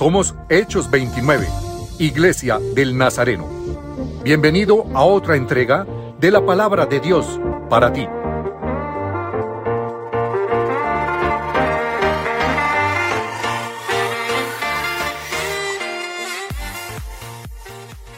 Somos Hechos 29, Iglesia del Nazareno. Bienvenido a otra entrega de la palabra de Dios para ti.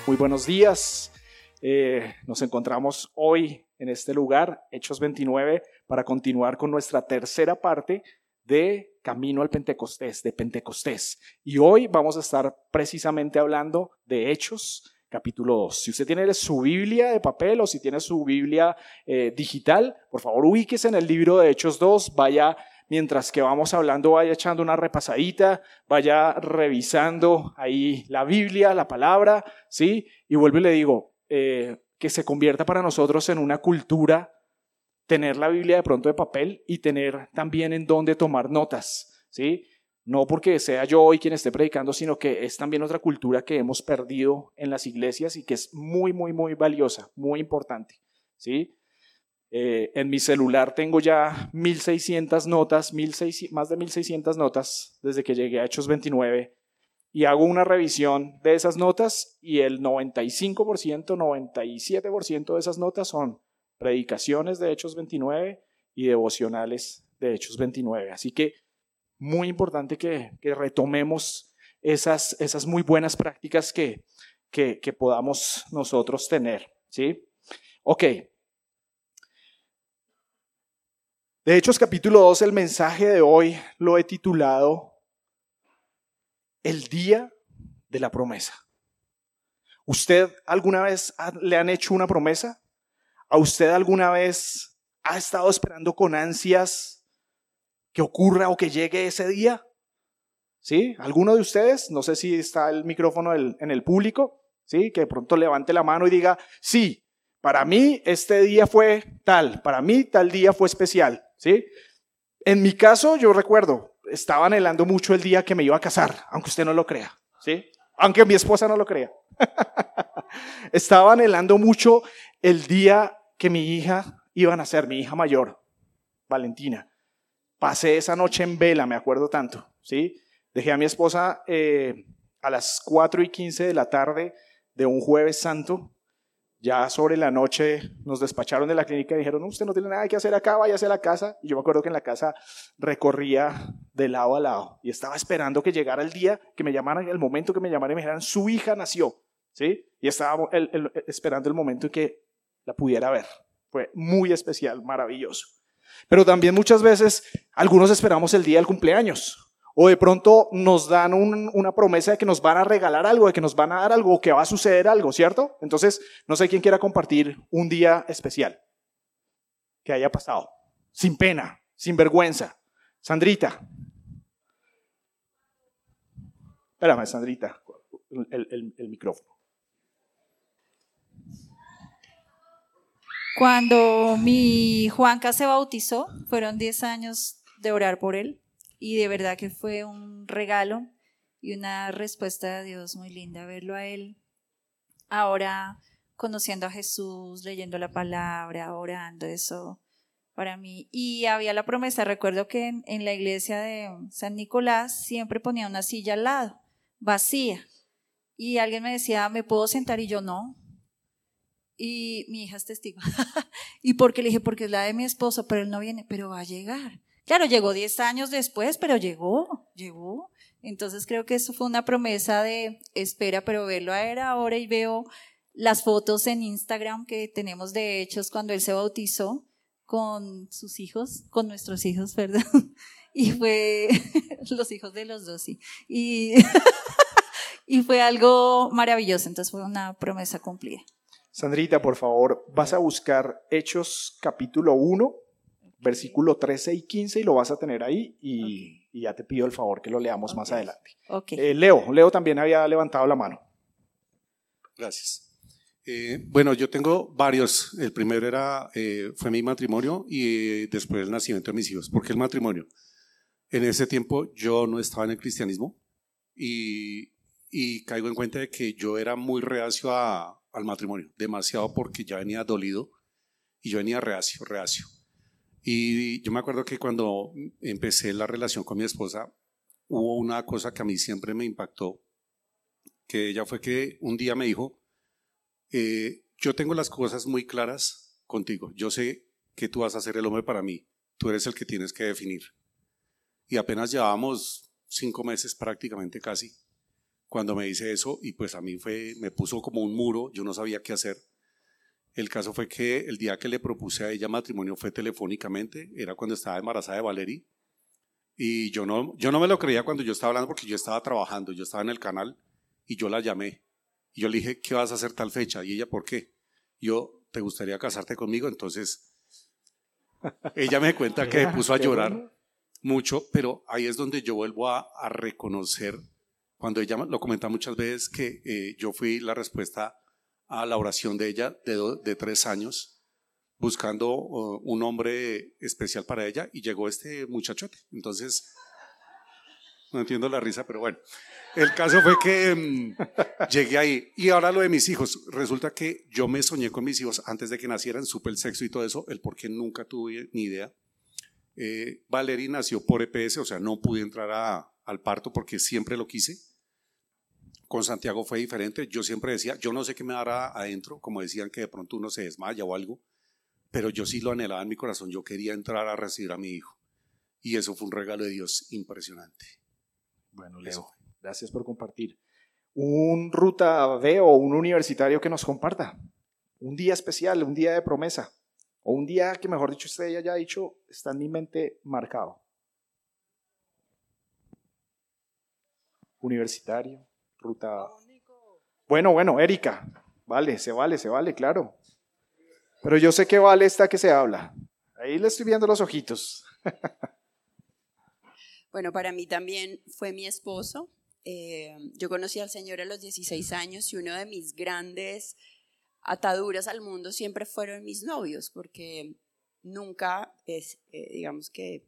Muy buenos días. Eh, nos encontramos hoy en este lugar, Hechos 29, para continuar con nuestra tercera parte de Camino al Pentecostés, de Pentecostés. Y hoy vamos a estar precisamente hablando de Hechos capítulo 2. Si usted tiene su Biblia de papel o si tiene su Biblia eh, digital, por favor ubíquese en el libro de Hechos 2, vaya mientras que vamos hablando, vaya echando una repasadita, vaya revisando ahí la Biblia, la palabra, ¿sí? Y vuelvo y le digo, eh, que se convierta para nosotros en una cultura tener la Biblia de pronto de papel y tener también en dónde tomar notas, ¿sí? No porque sea yo hoy quien esté predicando, sino que es también otra cultura que hemos perdido en las iglesias y que es muy, muy, muy valiosa, muy importante, ¿sí? Eh, en mi celular tengo ya 1600 notas, más de 1600 notas desde que llegué a Hechos 29 y hago una revisión de esas notas y el 95%, 97% de esas notas son predicaciones de Hechos 29 y devocionales de Hechos 29. Así que muy importante que, retomemos esas, esas muy buenas prácticas que, que, que podamos nosotros tener. ¿sí? Ok. De Hechos capítulo 2, el mensaje de hoy lo he titulado El día de la promesa. ¿Usted alguna vez le han hecho una promesa? ¿A usted alguna vez ha estado esperando con ansias que ocurra o que llegue ese día? ¿Sí? ¿Alguno de ustedes? No sé si está el micrófono en el público, ¿sí? Que de pronto levante la mano y diga, sí, para mí este día fue tal, para mí tal día fue especial, ¿sí? En mi caso, yo recuerdo, estaba anhelando mucho el día que me iba a casar, aunque usted no lo crea, ¿sí? Aunque mi esposa no lo crea. estaba anhelando mucho el día que mi hija iba a nacer, mi hija mayor, Valentina. Pasé esa noche en vela, me acuerdo tanto, ¿sí? Dejé a mi esposa eh, a las 4 y 15 de la tarde de un jueves santo. Ya sobre la noche nos despacharon de la clínica y dijeron, usted no tiene nada que hacer acá, váyase a la casa. Y yo me acuerdo que en la casa recorría de lado a lado y estaba esperando que llegara el día que me llamaran, el momento que me llamaran y me dijeran, su hija nació, ¿sí? Y estaba esperando el momento en que la pudiera ver. Fue muy especial, maravilloso. Pero también muchas veces algunos esperamos el día del cumpleaños. O de pronto nos dan una promesa de que nos van a regalar algo, de que nos van a dar algo, que va a suceder algo, ¿cierto? Entonces, no sé quién quiera compartir un día especial que haya pasado. Sin pena, sin vergüenza. Sandrita. Espérame, Sandrita, el micrófono. Cuando mi Juanca se bautizó, fueron 10 años de orar por él y de verdad que fue un regalo y una respuesta de Dios muy linda verlo a él. Ahora conociendo a Jesús, leyendo la palabra, orando, eso para mí. Y había la promesa, recuerdo que en, en la iglesia de San Nicolás siempre ponía una silla al lado, vacía. Y alguien me decía, ¿me puedo sentar? Y yo no, y mi hija es testigo. ¿Y porque le dije? Porque es la de mi esposo, pero él no viene, pero va a llegar. Claro, llegó 10 años después, pero llegó, llegó. Entonces creo que eso fue una promesa de espera, pero verlo a él ahora y veo las fotos en Instagram que tenemos de hechos cuando él se bautizó con sus hijos, con nuestros hijos, perdón. Y fue los hijos de los dos, sí. Y, y fue algo maravilloso, entonces fue una promesa cumplida. Sandrita, por favor, vas a buscar Hechos capítulo 1, versículo 13 y 15 y lo vas a tener ahí y, ya te pido el favor que lo leamos más adelante. Eh, Leo, Leo también había levantado la mano. Gracias. Eh, bueno, yo tengo varios. El primero era, eh, fue mi matrimonio y después el nacimiento de mis hijos. ¿Por qué el matrimonio? En ese tiempo yo no estaba en el cristianismo y, y caigo en cuenta de que yo era muy reacio a, al matrimonio, demasiado porque ya venía dolido y yo venía reacio, reacio. Y yo me acuerdo que cuando empecé la relación con mi esposa, hubo una cosa que a mí siempre me impactó, que ella fue que un día me dijo, eh, yo tengo las cosas muy claras contigo, yo sé que tú vas a ser el hombre para mí, tú eres el que tienes que definir. Y apenas llevábamos cinco meses prácticamente casi cuando me dice eso y pues a mí fue, me puso como un muro, yo no sabía qué hacer. El caso fue que el día que le propuse a ella matrimonio fue telefónicamente, era cuando estaba embarazada de Valerie. Y yo no, yo no me lo creía cuando yo estaba hablando porque yo estaba trabajando, yo estaba en el canal y yo la llamé. Y yo le dije, ¿qué vas a hacer tal fecha? Y ella, ¿por qué? Yo, ¿te gustaría casarte conmigo? Entonces, ella me cuenta que me puso a llorar mucho, pero ahí es donde yo vuelvo a, a reconocer cuando ella lo comenta muchas veces que eh, yo fui la respuesta a la oración de ella de, de tres años, buscando uh, un hombre especial para ella y llegó este muchachote. Entonces, no entiendo la risa, pero bueno, el caso fue que mm, llegué ahí. Y ahora lo de mis hijos, resulta que yo me soñé con mis hijos antes de que nacieran, supe el sexo y todo eso, el por qué nunca tuve ni idea. Eh, nació por EPS, o sea, no pude entrar al parto porque siempre lo quise con Santiago fue diferente. Yo siempre decía, yo no sé qué me dará adentro, como decían que de pronto uno se desmaya o algo, pero yo sí lo anhelaba en mi corazón. Yo quería entrar a recibir a mi hijo. Y eso fue un regalo de Dios impresionante. Bueno, Leo, gracias por compartir. Un ruta B o un universitario que nos comparta. Un día especial, un día de promesa. O un día que, mejor dicho, usted ya haya dicho, está en mi mente marcado. Universitario Bueno, bueno, Erika, vale, se vale, se vale, claro. Pero yo sé que vale esta que se habla. Ahí le estoy viendo los ojitos. bueno, para mí también fue mi esposo. Eh, yo conocí al Señor a los 16 años y uno de mis grandes ataduras al mundo siempre fueron mis novios, porque nunca, es, eh, digamos que,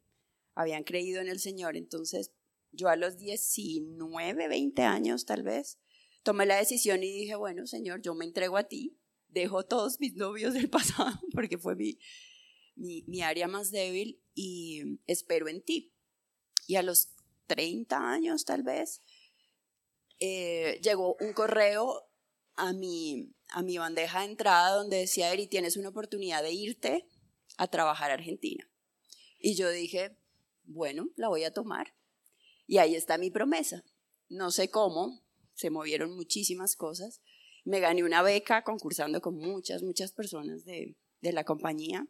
habían creído en el Señor. Entonces, yo a los 19, 20 años tal vez, tomé la decisión y dije, bueno, Señor, yo me entrego a ti, dejo todos mis novios del pasado, porque fue mi, mi, área más débil, y espero en ti. Y a los 30 años tal vez, eh, llegó un correo a mi, a mi bandeja de entrada donde decía, Eri, tienes una oportunidad de irte a trabajar a Argentina. Y yo dije, bueno, la voy a tomar. Y ahí está mi promesa. No sé cómo, se movieron muchísimas cosas. Me gané una beca concursando con muchas, muchas personas de, la compañía.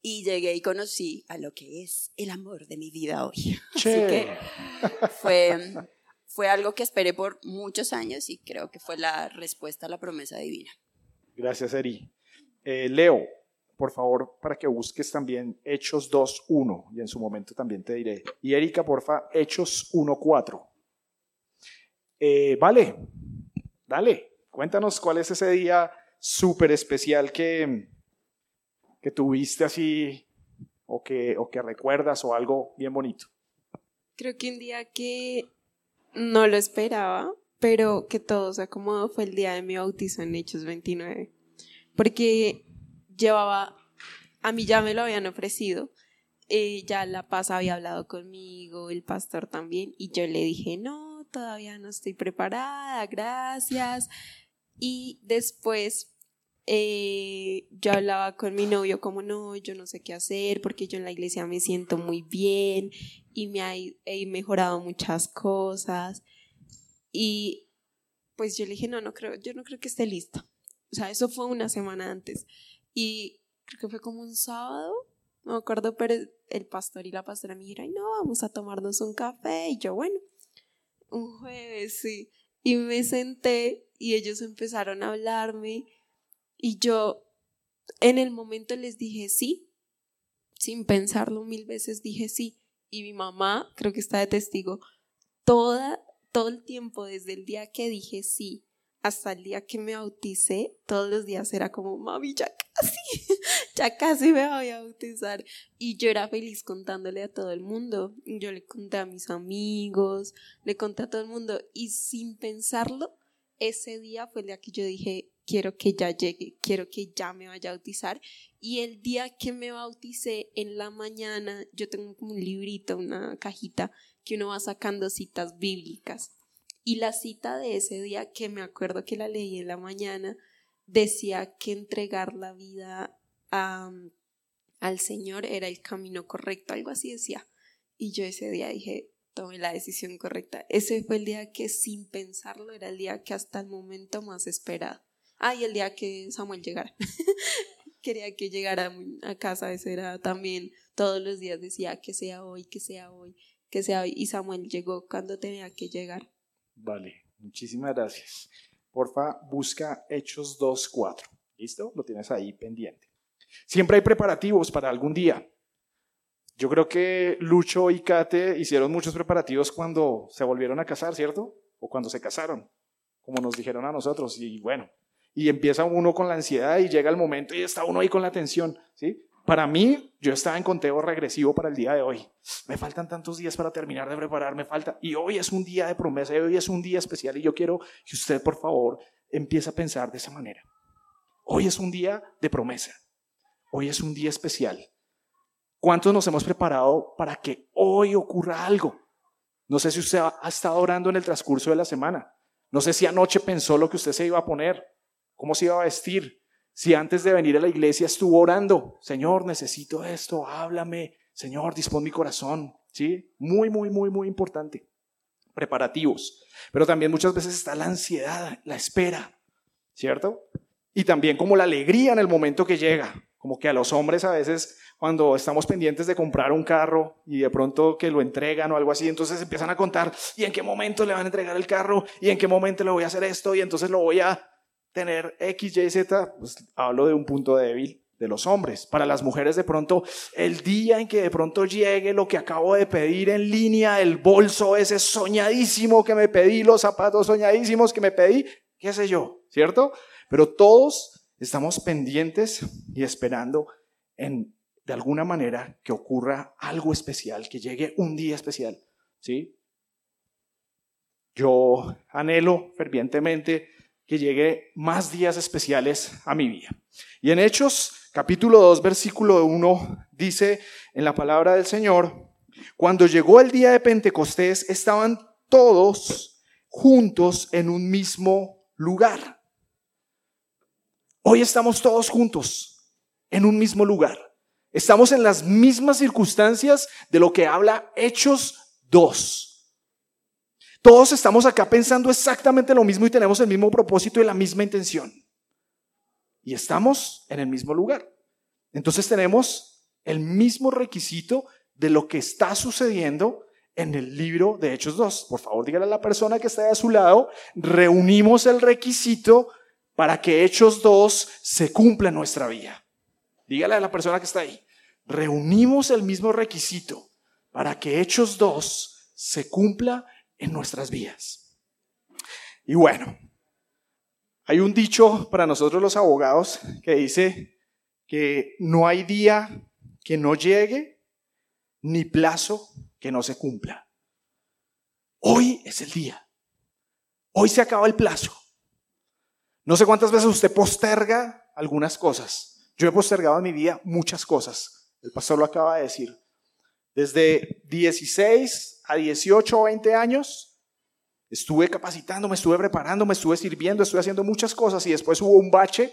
Y llegué y conocí a lo que es el amor de mi vida hoy. Así que fue, fue algo que esperé por muchos años y creo que fue la respuesta a la promesa divina. Gracias, Eri. Eh, Leo, por favor, para que busques también Hechos 2.1 y en su momento también te diré. Y Erika, porfa, Hechos 1.4. Eh, vale, dale, cuéntanos cuál es ese día súper especial que, que tuviste así o que, o que recuerdas o algo bien bonito. Creo que un día que no lo esperaba, pero que todo se acomodó fue el día de mi bautizo en Hechos 29. Porque llevaba, a mí ya me lo habían ofrecido, eh, ya La Paz había hablado conmigo, el pastor también, y yo le dije, no, todavía no estoy preparada, gracias. Y después eh, yo hablaba con mi novio como no, yo no sé qué hacer porque yo en la iglesia me siento muy bien y me he mejorado muchas cosas. Y pues yo le dije, no, no creo, yo no creo que esté lista. O sea, eso fue una semana antes. Y creo que fue como un sábado, no me acuerdo, pero el pastor y la pastora me dijeron, no, vamos a tomarnos un café. Y yo, bueno, un jueves, sí. Y me senté y ellos empezaron a hablarme y yo en el momento les dije sí, sin pensarlo mil veces dije sí. Y mi mamá, creo que está de testigo, toda, todo el tiempo desde el día que dije sí hasta el día que me bauticé, todos los días era como, mami, ya casi, ya casi me voy a bautizar. Y yo era feliz contándole a todo el mundo. Yo le conté a mis amigos, le conté a todo el mundo. Y sin pensarlo, ese día fue el día que yo dije, quiero que ya llegue, quiero que ya me vaya a bautizar. Y el día que me bauticé en la mañana, yo tengo como un librito, una cajita que uno va sacando citas bíblicas. Y la cita de ese día, que me acuerdo que la leí en la mañana, decía que entregar la vida al Señor era el camino correcto, algo así decía. Y yo ese día dije, tomé la decisión correcta. Ese fue el día que sin pensarlo era el día que hasta el momento más esperado. Ah, y el día que Samuel llegara. Quería que llegara a casa, ese era también, todos los días decía que sea hoy, que sea hoy, que sea hoy. Y Samuel llegó cuando tenía que llegar. Vale, muchísimas gracias. Porfa, busca Hechos 2.4. ¿Listo? Lo tienes ahí pendiente. Siempre hay preparativos para algún día. Yo creo que Lucho y Kate hicieron muchos preparativos cuando se volvieron a casar, ¿cierto? O cuando se casaron, como nos dijeron a nosotros. Y bueno, y empieza uno con la ansiedad y llega el momento y está uno ahí con la tensión, ¿sí? Para mí, yo estaba en conteo regresivo para el día de hoy. Me faltan tantos días para terminar de preparar, me falta. Y hoy es un día de promesa, y hoy es un día especial y yo quiero que usted, por favor, empiece a pensar de esa manera. Hoy es un día de promesa. Hoy es un día especial. ¿Cuántos nos hemos preparado para que hoy ocurra algo? No sé si usted ha estado orando en el transcurso de la semana. No sé si anoche pensó lo que usted se iba a poner, cómo se iba a vestir. Si antes de venir a la iglesia estuvo orando, Señor, necesito esto, háblame, Señor, dispón mi corazón. ¿Sí? Muy, muy, muy, muy importante. Preparativos. Pero también muchas veces está la ansiedad, la espera, ¿cierto? Y también como la alegría en el momento que llega. Como que a los hombres a veces cuando estamos pendientes de comprar un carro y de pronto que lo entregan o algo así, entonces empiezan a contar, ¿y en qué momento le van a entregar el carro? ¿Y en qué momento le voy a hacer esto? Y entonces lo voy a tener X, Y, Z. Pues hablo de un punto débil de los hombres. Para las mujeres de pronto, el día en que de pronto llegue lo que acabo de pedir en línea, el bolso ese soñadísimo que me pedí, los zapatos soñadísimos que me pedí, qué sé yo, ¿cierto? Pero todos estamos pendientes y esperando en de alguna manera que ocurra algo especial, que llegue un día especial, ¿sí? Yo anhelo fervientemente que llegue más días especiales a mi vida. Y en Hechos capítulo 2 versículo 1 dice en la palabra del Señor, cuando llegó el día de Pentecostés estaban todos juntos en un mismo lugar. Hoy estamos todos juntos en un mismo lugar. Estamos en las mismas circunstancias de lo que habla Hechos 2. Todos estamos acá pensando exactamente lo mismo y tenemos el mismo propósito y la misma intención. Y estamos en el mismo lugar. Entonces tenemos el mismo requisito de lo que está sucediendo en el libro de Hechos 2. Por favor, dígale a la persona que está a su lado, reunimos el requisito para que Hechos 2 se cumpla en nuestra vida. Dígale a la persona que está ahí. Reunimos el mismo requisito para que Hechos 2 se cumpla en nuestras vidas. Y bueno, hay un dicho para nosotros los abogados que dice que no hay día que no llegue ni plazo que no se cumpla. Hoy es el día. Hoy se acaba el plazo. No sé cuántas veces usted posterga algunas cosas. Yo he postergado en mi vida muchas cosas. El pastor lo acaba de decir. Desde 16 a 18 o 20 años estuve capacitando, me estuve preparando, me estuve sirviendo, estuve haciendo muchas cosas y después hubo un bache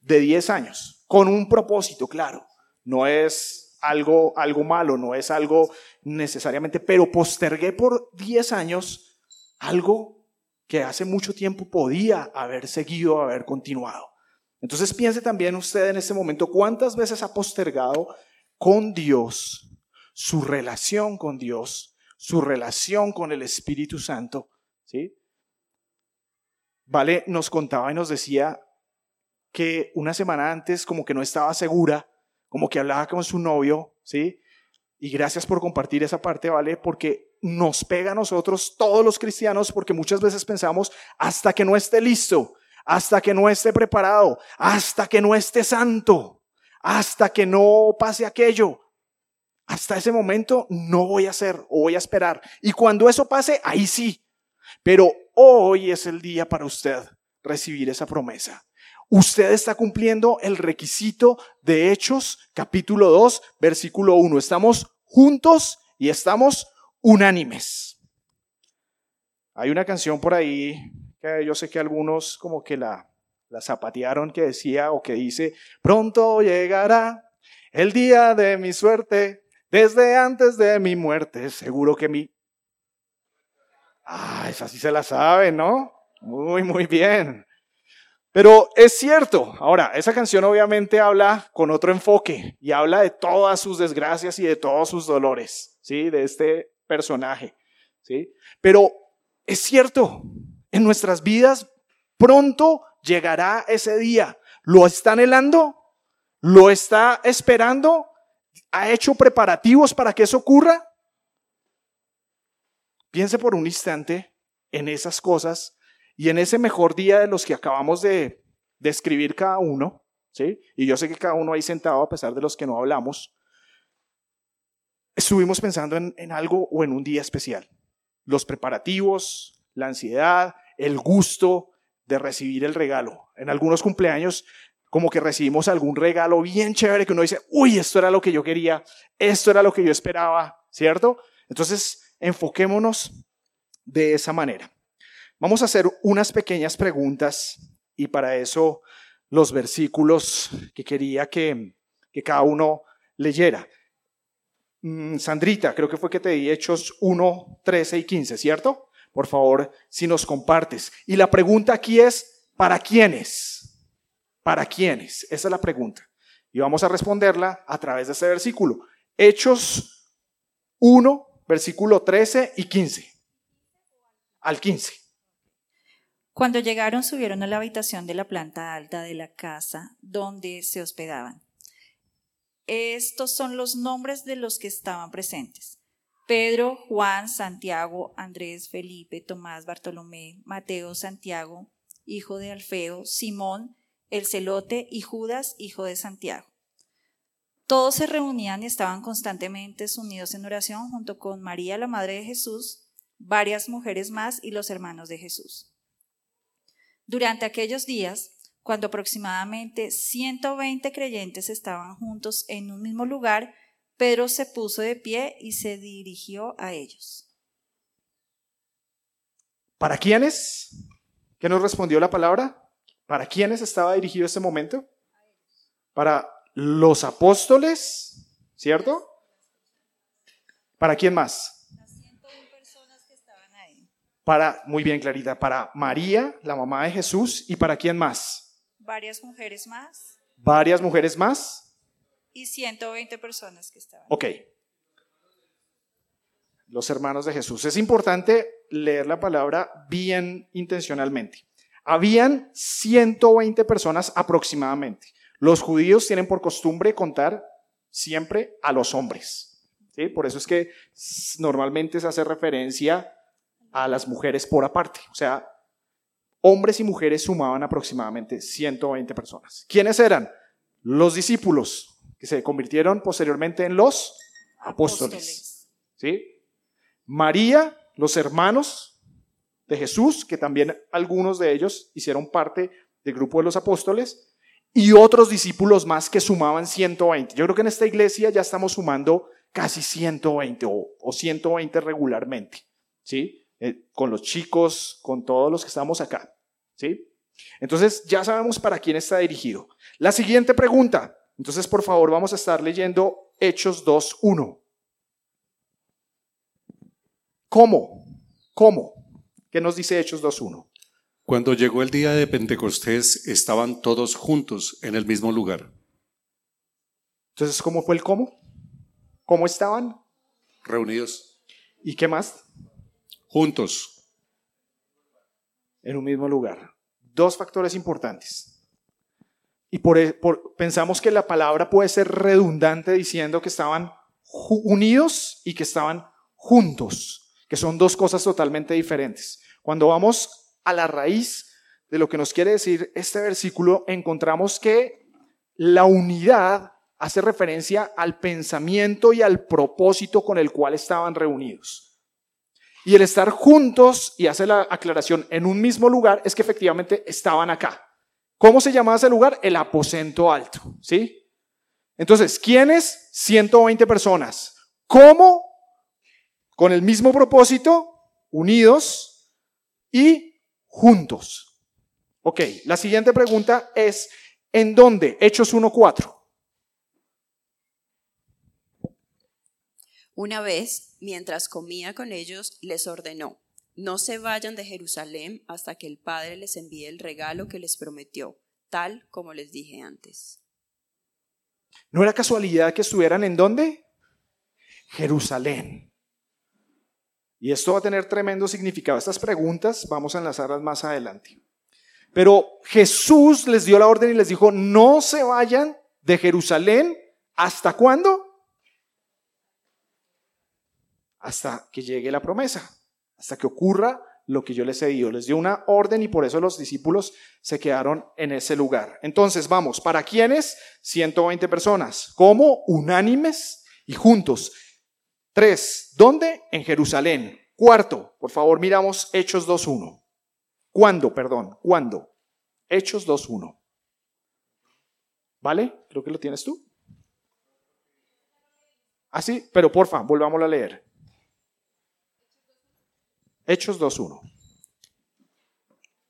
de 10 años con un propósito, claro. No es algo, algo malo, no es algo necesariamente, pero postergué por 10 años algo que hace mucho tiempo podía haber seguido, haber continuado. Entonces piense también usted en este momento cuántas veces ha postergado con Dios su relación con Dios, su relación con el Espíritu Santo, ¿sí? Vale nos contaba y nos decía que una semana antes como que no estaba segura, como que hablaba con su novio, ¿sí? Y gracias por compartir esa parte, ¿vale? Porque nos pega a nosotros, todos los cristianos, porque muchas veces pensamos, hasta que no esté listo, hasta que no esté preparado, hasta que no esté santo, hasta que no pase aquello. Hasta ese momento no voy a hacer o voy a esperar. Y cuando eso pase, ahí sí. Pero hoy es el día para usted recibir esa promesa. Usted está cumpliendo el requisito de Hechos capítulo 2, versículo 1. Estamos juntos y estamos unánimes. Hay una canción por ahí que yo sé que algunos como que la, la zapatearon que decía o que dice, pronto llegará el día de mi suerte, desde antes de mi muerte, seguro que mi... Ah, esa sí se la sabe, ¿no? Muy, muy bien. Pero es cierto, ahora, esa canción obviamente habla con otro enfoque y habla de todas sus desgracias y de todos sus dolores, ¿sí? De este personaje, ¿sí? Pero es cierto, en nuestras vidas pronto llegará ese día. ¿Lo está anhelando? ¿Lo está esperando? ¿Ha hecho preparativos para que eso ocurra? Piense por un instante en esas cosas y en ese mejor día de los que acabamos de describir cada uno, ¿sí? Y yo sé que cada uno ahí sentado, a pesar de los que no hablamos, estuvimos pensando en, en algo o en un día especial. Los preparativos, la ansiedad, el gusto de recibir el regalo. En algunos cumpleaños como que recibimos algún regalo bien chévere que uno dice, uy, esto era lo que yo quería, esto era lo que yo esperaba, ¿cierto? Entonces, enfoquémonos de esa manera. Vamos a hacer unas pequeñas preguntas y para eso los versículos que quería que, que cada uno leyera. Mm, Sandrita, creo que fue que te di Hechos 1, 13 y 15, ¿cierto? Por favor, si nos compartes. Y la pregunta aquí es, ¿para quiénes? ¿Para quiénes? Esa es la pregunta. Y vamos a responderla a través de este versículo. Hechos 1, versículo 13 y 15. Al 15. Cuando llegaron subieron a la habitación de la planta alta de la casa donde se hospedaban. Estos son los nombres de los que estaban presentes. Pedro, Juan, Santiago, Andrés, Felipe, Tomás, Bartolomé, Mateo, Santiago, hijo de Alfeo, Simón, el celote y Judas, hijo de Santiago. Todos se reunían y estaban constantemente unidos en oración junto con María, la Madre de Jesús, varias mujeres más y los hermanos de Jesús. Durante aquellos días, cuando aproximadamente 120 creyentes estaban juntos en un mismo lugar, Pedro se puso de pie y se dirigió a ellos. ¿Para quiénes? ¿Qué nos respondió la palabra? ¿Para quiénes estaba dirigido este momento? Para los apóstoles, ¿cierto? ¿Para quién más? Las 101 personas que estaban ahí. Para, muy bien, Clarita, para María, la mamá de Jesús, y para quién más? Varias mujeres más Varias mujeres más. y 120 personas que estaban. Ok. Los hermanos de Jesús. Es importante leer la palabra bien intencionalmente. Habían 120 personas aproximadamente. Los judíos tienen por costumbre contar siempre a los hombres. ¿sí? Por eso es que normalmente se hace referencia a las mujeres por aparte. O sea, hombres y mujeres sumaban aproximadamente 120 personas. ¿Quiénes eran? Los discípulos, que se convirtieron posteriormente en los apóstoles. ¿Sí? María, los hermanos de Jesús, que también algunos de ellos hicieron parte del grupo de los apóstoles, y otros discípulos más que sumaban 120. Yo creo que en esta iglesia ya estamos sumando casi 120 o, o 120 regularmente, ¿sí? Eh, con los chicos, con todos los que estamos acá, ¿sí? Entonces ya sabemos para quién está dirigido. La siguiente pregunta, entonces por favor vamos a estar leyendo Hechos 2.1. ¿Cómo? ¿Cómo? ¿Qué nos dice Hechos 2.1? Cuando llegó el día de Pentecostés, estaban todos juntos en el mismo lugar, Entonces, ¿cómo fue el cómo? ¿Cómo estaban? reunidos ¿Y qué más? juntos. En un mismo lugar. Dos factores importantes. Y por, e- por- pensamos que la palabra puede ser redundante diciendo que estaban unidos y que estaban juntos, que son dos cosas totalmente diferentes. Cuando vamos a la raíz de lo que nos quiere decir este versículo, encontramos que la unidad hace referencia al pensamiento y al propósito con el cual estaban reunidos. Y el estar juntos, y hace la aclaración, en un mismo lugar, es que efectivamente estaban acá. ¿Cómo se llamaba ese lugar? El aposento alto, ¿sí? Entonces, ¿quiénes? 120 personas. ¿Cómo? Con el mismo propósito, unidos y juntos. Ok, la siguiente pregunta es, ¿en dónde? Hechos 1.4. Una vez, mientras comía con ellos, les ordenó, no se vayan de Jerusalén hasta que el Padre les envíe el regalo que les prometió, tal como les dije antes. ¿No era casualidad que estuvieran en dónde? Jerusalén. Y esto va a tener tremendo significado. Estas preguntas vamos a enlazarlas más adelante. Pero Jesús les dio la orden y les dijo, no se vayan de Jerusalén. ¿Hasta cuándo? Hasta que llegue la promesa, hasta que ocurra lo que yo les he dicho. Les dio una orden y por eso los discípulos se quedaron en ese lugar. Entonces, vamos, ¿para quiénes? 120 personas. ¿Cómo? Unánimes y juntos. Tres, ¿dónde? En Jerusalén. Cuarto, por favor, miramos Hechos 2.1. ¿Cuándo? Perdón, ¿cuándo? Hechos 2.1. ¿Vale? Creo que lo tienes tú. Así, ah, pero porfa, volvámoslo a leer. Hechos 2.1.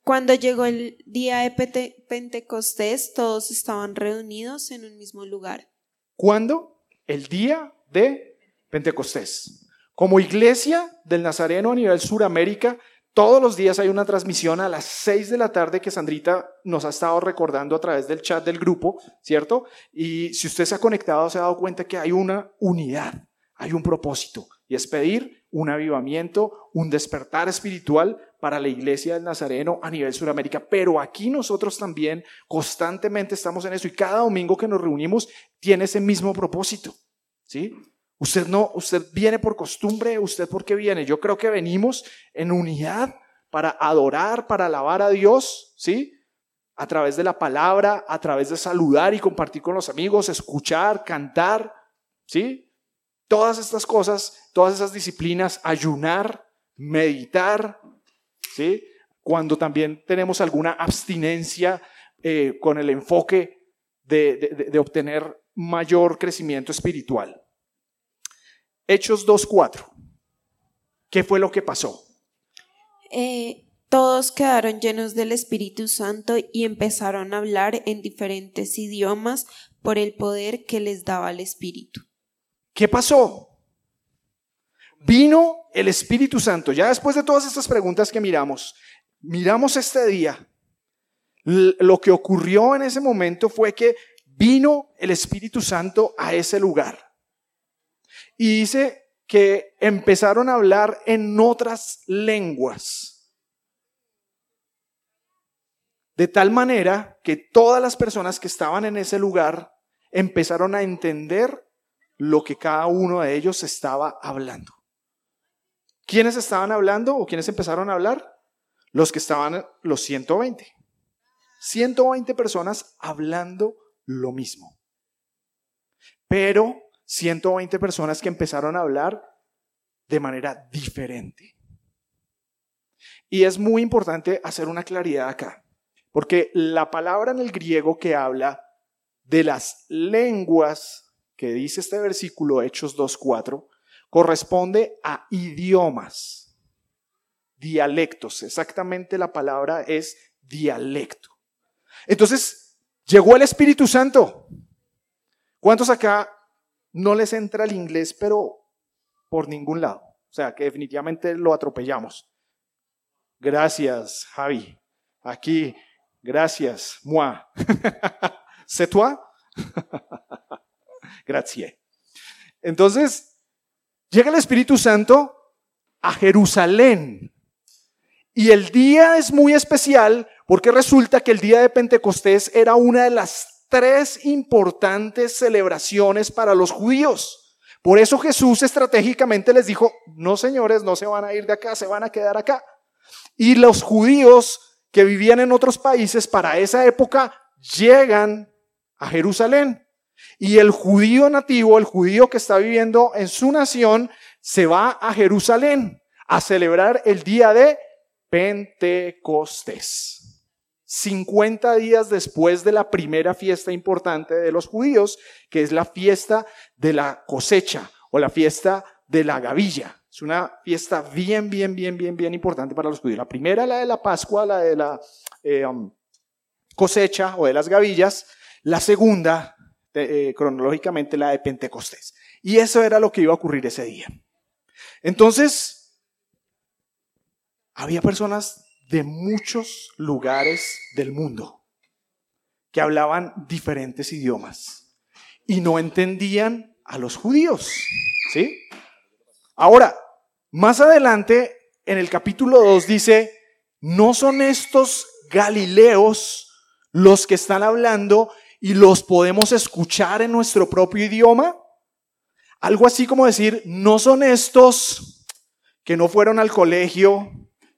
Cuando llegó el día de Pentecostés, todos estaban reunidos en un mismo lugar. ¿Cuándo? El día de Pentecostés. Como iglesia del Nazareno a nivel Suramérica, todos los días hay una transmisión a las 6 de la tarde que Sandrita nos ha estado recordando a través del chat del grupo, ¿cierto? Y si usted se ha conectado, se ha dado cuenta que hay una unidad, hay un propósito, y es pedir un avivamiento, un despertar espiritual para la iglesia del Nazareno a nivel Suramérica. Pero aquí nosotros también constantemente estamos en eso y cada domingo que nos reunimos tiene ese mismo propósito. ¿Sí? Usted no, usted viene por costumbre, usted por qué viene. Yo creo que venimos en unidad para adorar, para alabar a Dios, ¿sí? A través de la palabra, a través de saludar y compartir con los amigos, escuchar, cantar, ¿sí? Todas estas cosas, todas esas disciplinas, ayunar, meditar, ¿sí? cuando también tenemos alguna abstinencia eh, con el enfoque de, obtener mayor crecimiento espiritual. Hechos 2.4. ¿Qué fue lo que pasó? Eh, todos quedaron llenos del Espíritu Santo y empezaron a hablar en diferentes idiomas por el poder que les daba el Espíritu. ¿Qué pasó? Vino el Espíritu Santo. Ya después de todas estas preguntas que miramos, miramos este día. Lo que ocurrió en ese momento fue que vino el Espíritu Santo a ese lugar. Y dice que empezaron a hablar en otras lenguas. De tal manera que todas las personas que estaban en ese lugar empezaron a entender lo que cada uno de ellos estaba hablando. ¿Quiénes estaban hablando o quiénes empezaron a hablar? Los que estaban, los 120. 120 personas hablando lo mismo. Pero 120 personas que empezaron a hablar de manera diferente. Y es muy importante hacer una claridad acá, porque la palabra en el griego que habla de las lenguas que dice este versículo, Hechos 2.4, corresponde a idiomas, dialectos. Exactamente la palabra es dialecto. Entonces, llegó el Espíritu Santo. ¿Cuántos acá no les entra el inglés, pero por ningún lado? O sea, que definitivamente lo atropellamos. Gracias, Javi. Aquí, gracias, moi. ¿C'est toi? Gracias. Entonces, llega el Espíritu Santo a Jerusalén. Y el día es muy especial porque resulta que el día de Pentecostés era una de las tres importantes celebraciones para los judíos. Por eso Jesús estratégicamente les dijo, no señores, no se van a ir de acá, se van a quedar acá. Y los judíos que vivían en otros países para esa época llegan a Jerusalén. Y el judío nativo, el judío que está viviendo en su nación, se va a Jerusalén a celebrar el día de Pentecostés. 50 días después de la primera fiesta importante de los judíos, que es la fiesta de la cosecha o la fiesta de la gavilla. Es una fiesta bien, bien, bien, bien, bien importante para los judíos. La primera, la de la Pascua, la de la eh, um, cosecha o de las gavillas. La segunda, eh, cronológicamente, la de Pentecostés. Y eso era lo que iba a ocurrir ese día. Entonces, había personas de muchos lugares del mundo que hablaban diferentes idiomas y no entendían a los judíos. ¿Sí? Ahora, más adelante, en el capítulo 2 dice, no son estos Galileos los que están hablando y los podemos escuchar en nuestro propio idioma. Algo así como decir, no son estos que no fueron al colegio,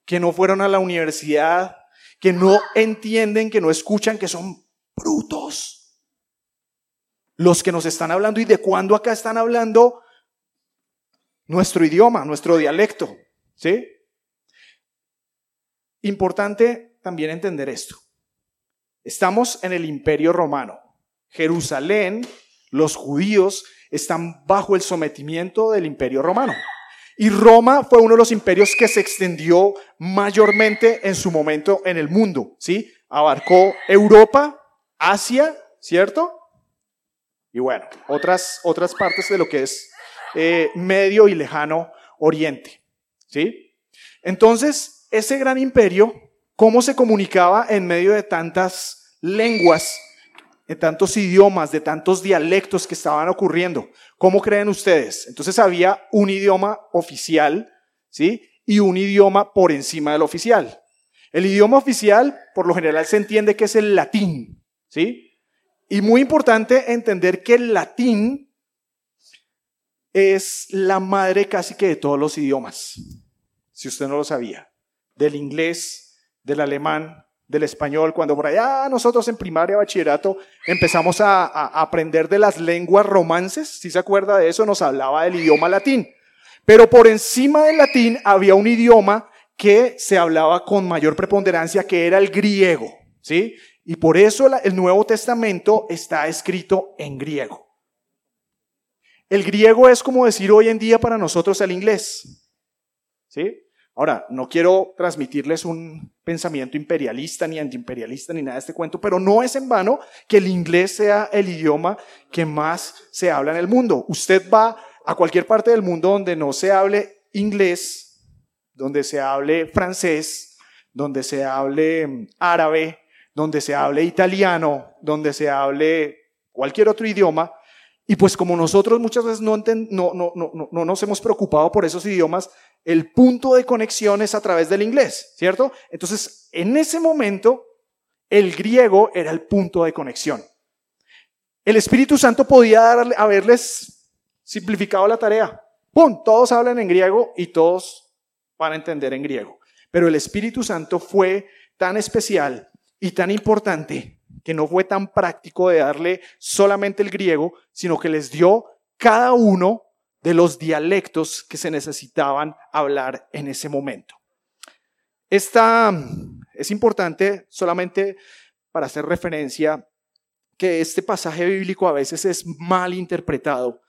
que no fueron a la universidad, que no entienden, que no escuchan, que son brutos. Los que nos están hablando y de cuándo acá están hablando nuestro idioma, nuestro dialecto. ¿Sí? Importante también entender esto. Estamos en el imperio romano. Jerusalén, los judíos están bajo el sometimiento del imperio romano. Y Roma fue uno de los imperios que se extendió mayormente en su momento en el mundo, ¿sí? Abarcó Europa, Asia, ¿cierto? Y bueno, otras, otras partes de lo que es eh, Medio y Lejano Oriente, ¿sí? Entonces, ese gran imperio, ¿cómo se comunicaba en medio de tantas lenguas de tantos idiomas, de tantos dialectos que estaban ocurriendo. ¿Cómo creen ustedes? Entonces había un idioma oficial, ¿sí? Y un idioma por encima del oficial. El idioma oficial, por lo general, se entiende que es el latín, ¿sí? Y muy importante entender que el latín es la madre casi que de todos los idiomas, si usted no lo sabía. Del inglés, del alemán, del español, cuando por allá nosotros en primaria, bachillerato, empezamos a, aprender de las lenguas romances, si se acuerda de eso, nos hablaba del idioma latín. Pero por encima del latín había un idioma que se hablaba con mayor preponderancia, que era el griego, ¿sí? Y por eso el Nuevo Testamento está escrito en griego. El griego es como decir hoy en día para nosotros el inglés, ¿sí? Ahora, no quiero transmitirles un pensamiento imperialista ni antiimperialista ni nada de este cuento, pero no es en vano que el inglés sea el idioma que más se habla en el mundo. Usted va a cualquier parte del mundo donde no se hable inglés, donde se hable francés, donde se hable mm, árabe, donde se hable italiano, donde se hable cualquier otro idioma, y pues como nosotros muchas veces no, no, no, no, no nos hemos preocupado por esos idiomas, el punto de conexión es a través del inglés, ¿cierto? Entonces, en ese momento, el griego era el punto de conexión. El Espíritu Santo podía darle, haberles simplificado la tarea. ¡Pum! Todos hablan en griego y todos van a entender en griego. Pero el Espíritu Santo fue tan especial y tan importante que no fue tan práctico de darle solamente el griego, sino que les dio cada uno de los dialectos que se necesitaban hablar en ese momento. Esta es importante solamente para hacer referencia que este pasaje bíblico a veces es mal interpretado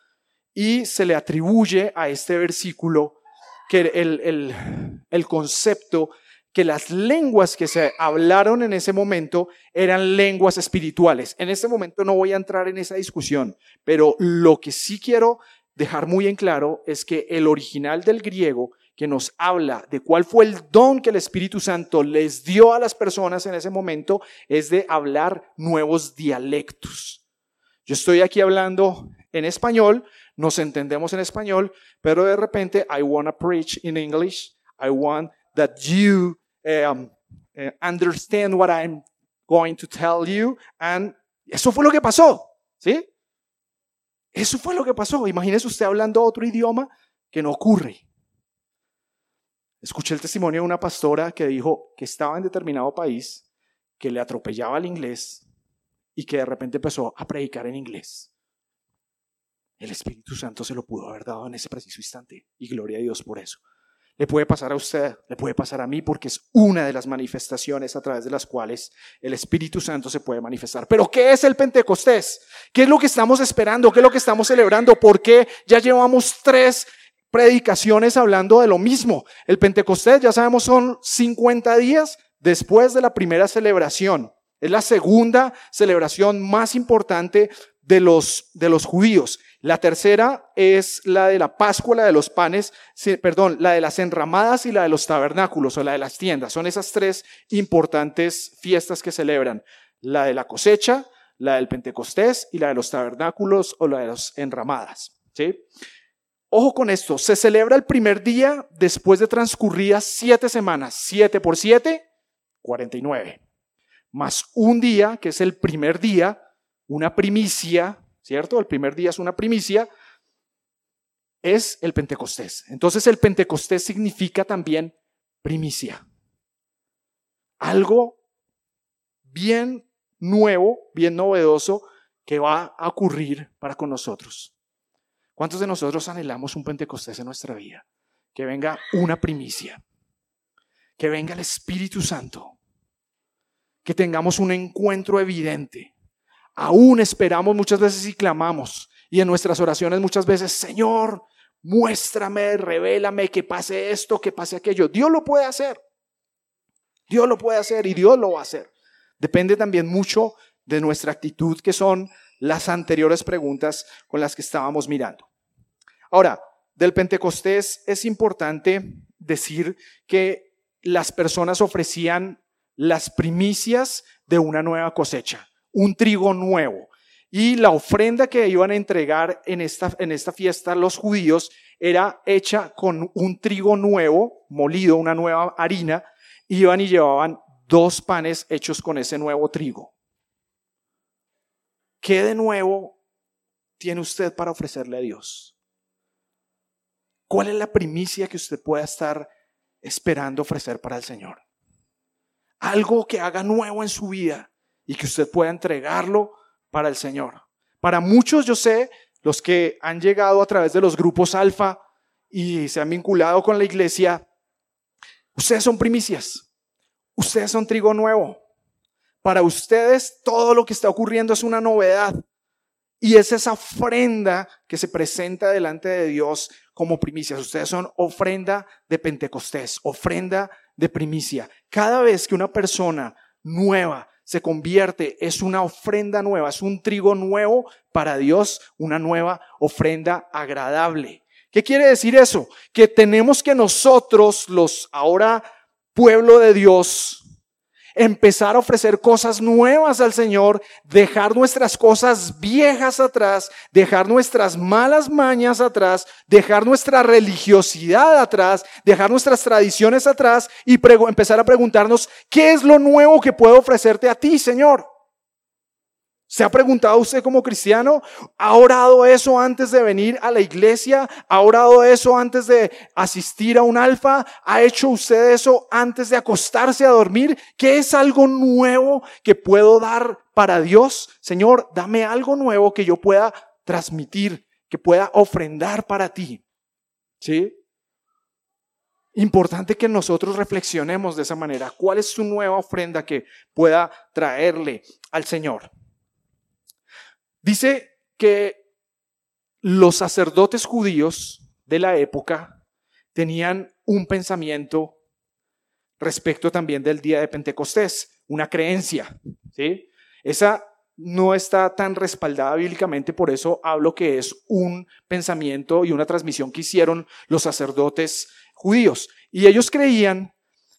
y se le atribuye a este versículo que el, el, el concepto que las lenguas que se hablaron en ese momento eran lenguas espirituales. En este momento no voy a entrar en esa discusión, pero lo que sí quiero dejar muy en claro es que el original del griego que nos habla de cuál fue el don que el Espíritu Santo les dio a las personas en ese momento es de hablar nuevos dialectos. Yo estoy aquí hablando en español, nos entendemos en español, pero de repente I want to preach in English. I want that you um, uh, understand what I'm going to tell you. And eso fue lo que pasó, ¿sí? Eso fue lo que pasó. Imagínese usted hablando otro idioma que no ocurre. Escuché el testimonio de una pastora que dijo que estaba en determinado país, que le atropellaba el inglés y que de repente empezó a predicar en inglés. El Espíritu Santo se lo pudo haber dado en ese preciso instante y gloria a Dios por eso. Le puede pasar a usted, le puede pasar a mí, porque es una de las manifestaciones a través de las cuales el Espíritu Santo se puede manifestar. Pero ¿qué es el Pentecostés? ¿Qué es lo que estamos esperando? ¿Qué es lo que estamos celebrando? ¿Por qué ya llevamos tres predicaciones hablando de lo mismo. El Pentecostés, ya sabemos, son 50 días después de la primera celebración. Es la segunda celebración más importante de los, de los judíos. La tercera es la de la Pascua, la de los panes, perdón, la de las enramadas y la de los tabernáculos o la de las tiendas. Son esas tres importantes fiestas que celebran. La de la cosecha, la del Pentecostés y la de los tabernáculos o la de las enramadas. ¿sí? Ojo con esto, se celebra el primer día después de transcurridas siete semanas. Siete por siete, cuarenta y nueve. Más un día, que es el primer día, una primicia, ¿cierto? El primer día es una primicia, es el Pentecostés. Entonces el Pentecostés significa también primicia. Algo bien nuevo, bien novedoso que va a ocurrir para con nosotros. ¿Cuántos de nosotros anhelamos un Pentecostés en nuestra vida? Que venga una primicia, que venga el Espíritu Santo, que tengamos un encuentro evidente. Aún esperamos muchas veces y clamamos, y en nuestras oraciones muchas veces, Señor, muéstrame, revélame que pase esto, que pase aquello. Dios lo puede hacer. Dios lo puede hacer y Dios lo va a hacer. Depende también mucho de nuestra actitud, que son las anteriores preguntas con las que estábamos mirando. Ahora, del Pentecostés es importante decir que las personas ofrecían las primicias de una nueva cosecha, un trigo nuevo. Y la ofrenda que iban a entregar en esta, en esta fiesta los judíos era hecha con un trigo nuevo, molido, una nueva harina. Iban y llevaban dos panes hechos con ese nuevo trigo. ¿Qué de nuevo tiene usted para ofrecerle a Dios? ¿Cuál es la primicia que usted pueda estar esperando ofrecer para el Señor? Algo que haga nuevo en su vida y que usted pueda entregarlo para el Señor. Para muchos, yo sé, los que han llegado a través de los grupos alfa y se han vinculado con la iglesia, ustedes son primicias. Ustedes son trigo nuevo. Para ustedes todo lo que está ocurriendo es una novedad. Y es esa ofrenda que se presenta delante de Dios como primicias. Ustedes son ofrenda de Pentecostés, ofrenda de primicia. Cada vez que una persona nueva se convierte, es una ofrenda nueva, es un trigo nuevo para Dios, una nueva ofrenda agradable. ¿Qué quiere decir eso? Que tenemos que nosotros, los ahora pueblo de Dios, empezar a ofrecer cosas nuevas al Señor, dejar nuestras cosas viejas atrás, dejar nuestras malas mañas atrás, dejar nuestra religiosidad atrás, dejar nuestras tradiciones atrás y empezar a preguntarnos, ¿qué es lo nuevo que puedo ofrecerte a ti, Señor? ¿Se ha preguntado usted como cristiano? ¿Ha orado eso antes de venir a la iglesia? ¿Ha orado eso antes de asistir a un alfa? ¿Ha hecho usted eso antes de acostarse a dormir? ¿Qué es algo nuevo que puedo dar para Dios? Señor, dame algo nuevo que yo pueda transmitir, que pueda ofrendar para ti. ¿Sí? Importante que nosotros reflexionemos de esa manera. ¿Cuál es su nueva ofrenda que pueda traerle al Señor? Dice que los sacerdotes judíos de la época tenían un pensamiento respecto también del día de Pentecostés, una creencia. ¿sí? Esa no está tan respaldada bíblicamente, por eso hablo que es un pensamiento y una transmisión que hicieron los sacerdotes judíos. Y ellos creían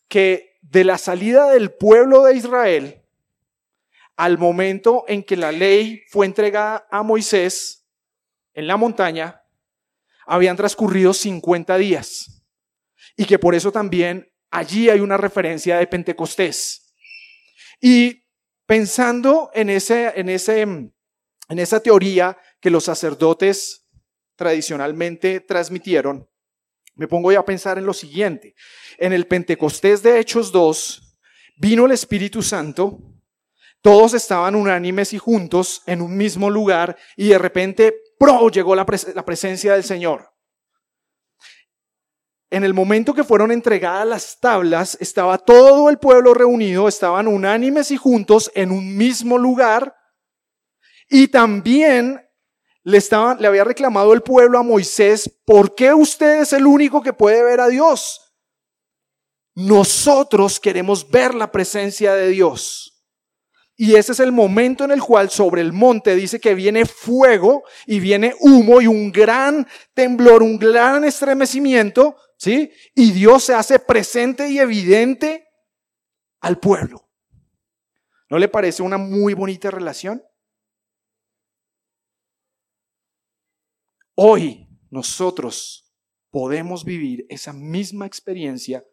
que de la salida del pueblo de Israel al momento en que la ley fue entregada a Moisés en la montaña, habían transcurrido 50 días. Y que por eso también allí hay una referencia de Pentecostés. Y pensando en, ese, en, ese, en esa teoría que los sacerdotes tradicionalmente transmitieron, me pongo ya a pensar en lo siguiente. En el Pentecostés de Hechos 2 vino el Espíritu Santo todos estaban unánimes y juntos en un mismo lugar y de repente, ¡pro! llegó la, presencia del Señor. En el momento que fueron entregadas las tablas, estaba todo el pueblo reunido, estaban unánimes y juntos en un mismo lugar y también le, le había reclamado el pueblo a Moisés, ¿por qué usted es el único que puede ver a Dios? Nosotros queremos ver la presencia de Dios. Y ese es el momento en el cual sobre el monte dice que viene fuego y viene humo y un gran temblor, un gran estremecimiento, ¿sí? Y Dios se hace presente y evidente al pueblo. ¿No le parece una muy bonita relación? Hoy nosotros podemos vivir esa misma experiencia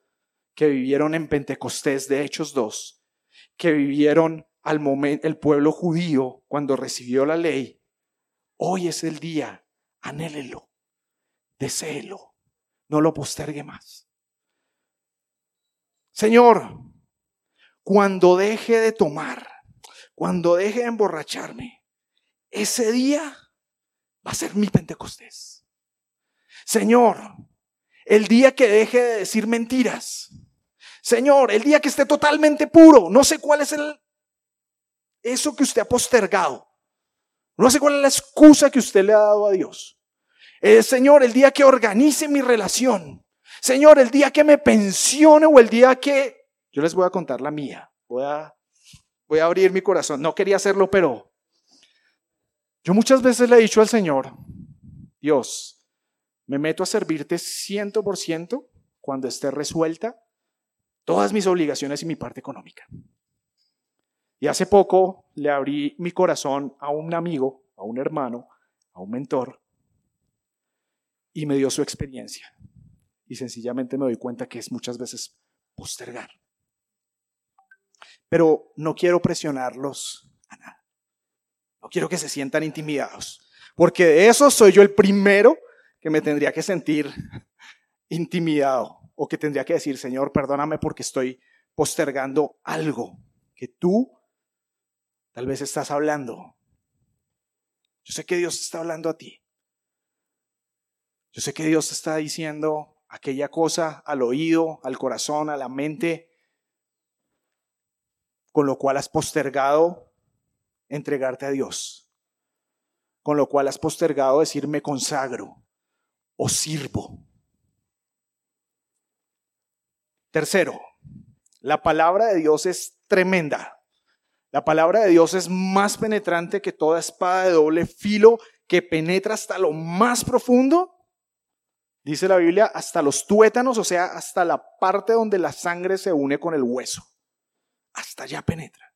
que vivieron en Pentecostés de Hechos 2, que vivieron el pueblo judío cuando recibió la ley. Hoy es el día, anhélelo, deséelo, no lo postergue más. Señor, cuando deje de tomar, cuando deje de emborracharme, ese día va a ser mi Pentecostés. Señor, el día que deje de decir mentiras. Señor, el día que esté totalmente puro, no sé cuál es el eso que usted ha postergado. No sé cuál es la excusa que usted le ha dado a Dios. Eh, Señor, el día que organice mi relación. Señor, el día que me pensione o el día que... Yo les voy a contar la mía. Voy a, voy a abrir mi corazón. No quería hacerlo, pero yo muchas veces le he dicho al Señor, Dios, me meto a servirte ciento por ciento cuando esté resuelta todas mis obligaciones y mi parte económica. Y hace poco le abrí mi corazón a un amigo, a un hermano, a un mentor, y me dio su experiencia. Y sencillamente me doy cuenta que es muchas veces postergar. Pero no quiero presionarlos a nada. No quiero que se sientan intimidados. Porque de eso soy yo el primero que me tendría que sentir intimidado. O que tendría que decir, Señor, perdóname porque estoy postergando algo que tú Tal vez estás hablando. Yo sé que Dios está hablando a ti. Yo sé que Dios está diciendo aquella cosa al oído, al corazón, a la mente, con lo cual has postergado entregarte a Dios, con lo cual has postergado decirme consagro o sirvo. Tercero, la palabra de Dios es tremenda. La palabra de Dios es más penetrante que toda espada de doble filo que penetra hasta lo más profundo. Dice la Biblia, hasta los tuétanos, o sea, hasta la parte donde la sangre se une con el hueso. Hasta allá penetra.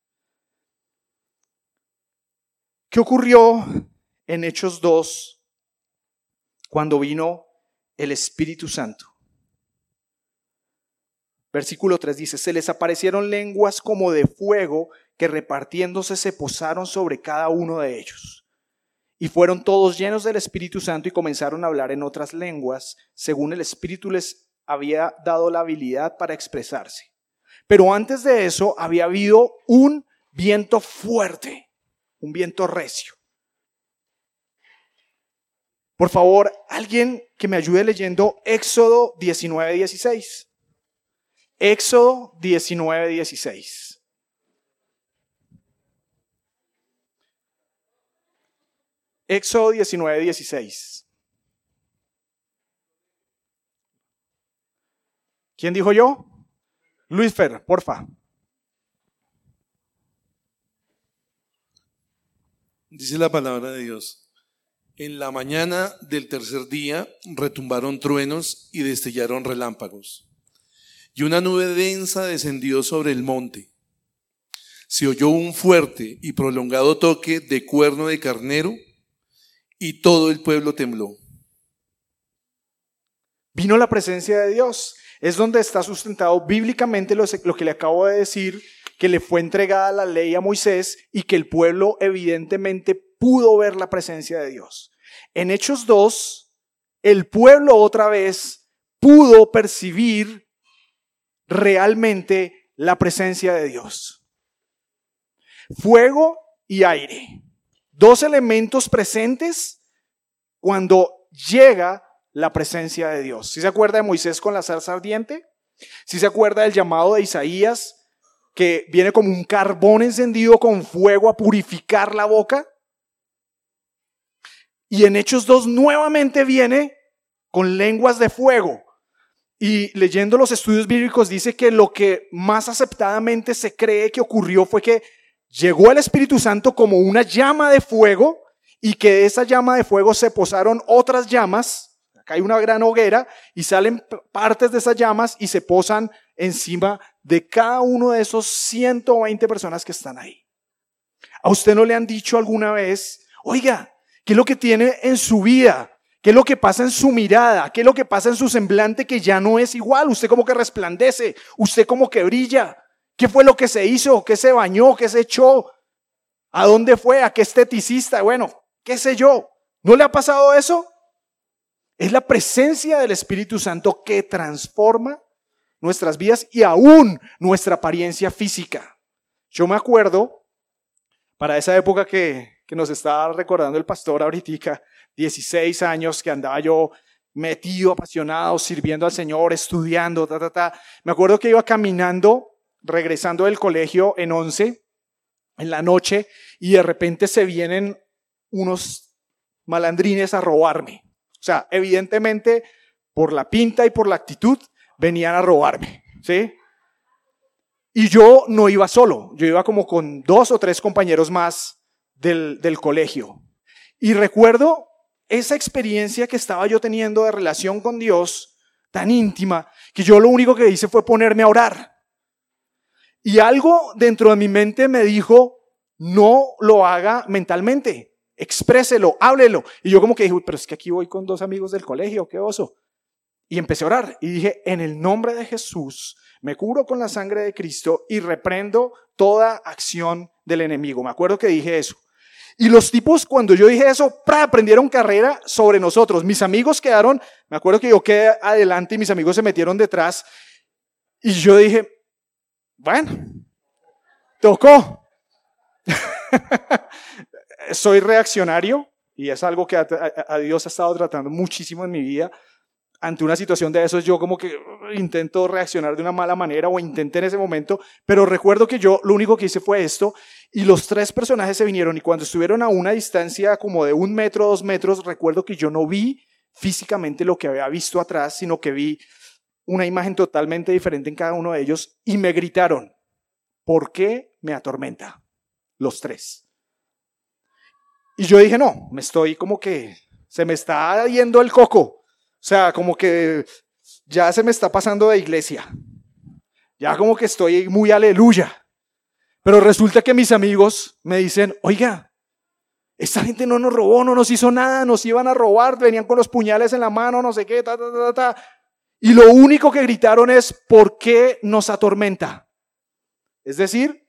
¿Qué ocurrió en Hechos 2 cuando vino el Espíritu Santo? Versículo 3 dice, se les aparecieron lenguas como de fuego que repartiéndose se posaron sobre cada uno de ellos. Y fueron todos llenos del Espíritu Santo y comenzaron a hablar en otras lenguas, según el Espíritu les había dado la habilidad para expresarse. Pero antes de eso había habido un viento fuerte, un viento recio. Por favor, alguien que me ayude leyendo Éxodo 19, 16. Éxodo 19, 16. Éxodo 19, 16. ¿Quién dijo yo? Luis Fer, porfa. Dice la palabra de Dios. En la mañana del tercer día retumbaron truenos y destellaron relámpagos. Y una nube densa descendió sobre el monte. Se oyó un fuerte y prolongado toque de cuerno de carnero y todo el pueblo tembló. Vino la presencia de Dios. Es donde está sustentado bíblicamente lo, que le acabo de decir, que le fue entregada la ley a Moisés y que el pueblo evidentemente pudo ver la presencia de Dios. En Hechos 2, el pueblo otra vez pudo percibir realmente la presencia de Dios. Fuego y aire. Dos elementos presentes cuando llega la presencia de Dios. ¿Si se acuerda de Moisés con la zarza ardiente? ¿Si se acuerda del llamado de Isaías que viene como un carbón encendido con fuego a purificar la boca? Y en Hechos 2 nuevamente viene con lenguas de fuego. Y leyendo los estudios bíblicos dice que lo que más aceptadamente se cree que ocurrió fue que llegó el Espíritu Santo como una llama de fuego y que de esa llama de fuego se posaron otras llamas. Acá hay una gran hoguera y salen partes de esas llamas y se posan encima de cada uno de esos 120 personas que están ahí. ¿A usted no le han dicho alguna vez, oiga, qué es lo que tiene en su vida? ¿Qué es lo que pasa en su mirada? ¿Qué es lo que pasa en su semblante que ya no es igual? Usted como que resplandece, usted como que brilla. ¿Qué fue lo que se hizo? ¿Qué se bañó? ¿Qué se echó? ¿A dónde fue? ¿A qué esteticista? Bueno, qué sé yo. ¿No le ha pasado eso? Es la presencia del Espíritu Santo que transforma nuestras vidas y aún nuestra apariencia física. Yo me acuerdo, para esa época que, que nos estaba recordando el pastor ahorita, 16 años que andaba yo metido, apasionado, sirviendo al Señor, estudiando, ta, ta, ta. Me acuerdo que iba caminando, regresando del colegio en 11, en la noche, y de repente se vienen unos malandrines a robarme. O sea, evidentemente, por la pinta y por la actitud, venían a robarme, ¿sí? Y yo no iba solo, yo iba como con dos o tres compañeros más del, del colegio. Y recuerdo esa experiencia que estaba yo teniendo de relación con Dios, tan íntima, que yo lo único que hice fue ponerme a orar. Y algo dentro de mi mente me dijo, no lo haga mentalmente, expréselo, háblelo. Y yo como que dije, pero es que aquí voy con dos amigos del colegio, qué oso. Y empecé a orar y dije, en el nombre de Jesús, me cubro con la sangre de Cristo y reprendo toda acción del enemigo. Me acuerdo que dije eso. Y los tipos, cuando yo dije eso, aprendieron carrera sobre nosotros. Mis amigos quedaron, me acuerdo que yo quedé adelante y mis amigos se metieron detrás. Y yo dije, bueno, tocó. Soy reaccionario y es algo que a, a Dios ha estado tratando muchísimo en mi vida ante una situación de esos yo como que uh, intento reaccionar de una mala manera o intenté en ese momento, pero recuerdo que yo lo único que hice fue esto y los tres personajes se vinieron y cuando estuvieron a una distancia como de un metro, dos metros, recuerdo que yo no vi físicamente lo que había visto atrás, sino que vi una imagen totalmente diferente en cada uno de ellos y me gritaron, ¿por qué me atormenta? Los tres. Y yo dije, no, me estoy como que se me está yendo el coco. O sea, como que ya se me está pasando de iglesia. Ya como que estoy muy aleluya. Pero resulta que mis amigos me dicen, oiga, esta gente no nos robó, no nos hizo nada, nos iban a robar, venían con los puñales en la mano, no sé qué, ta, ta, ta, ta. Y lo único que gritaron es, ¿por qué nos atormenta? Es decir,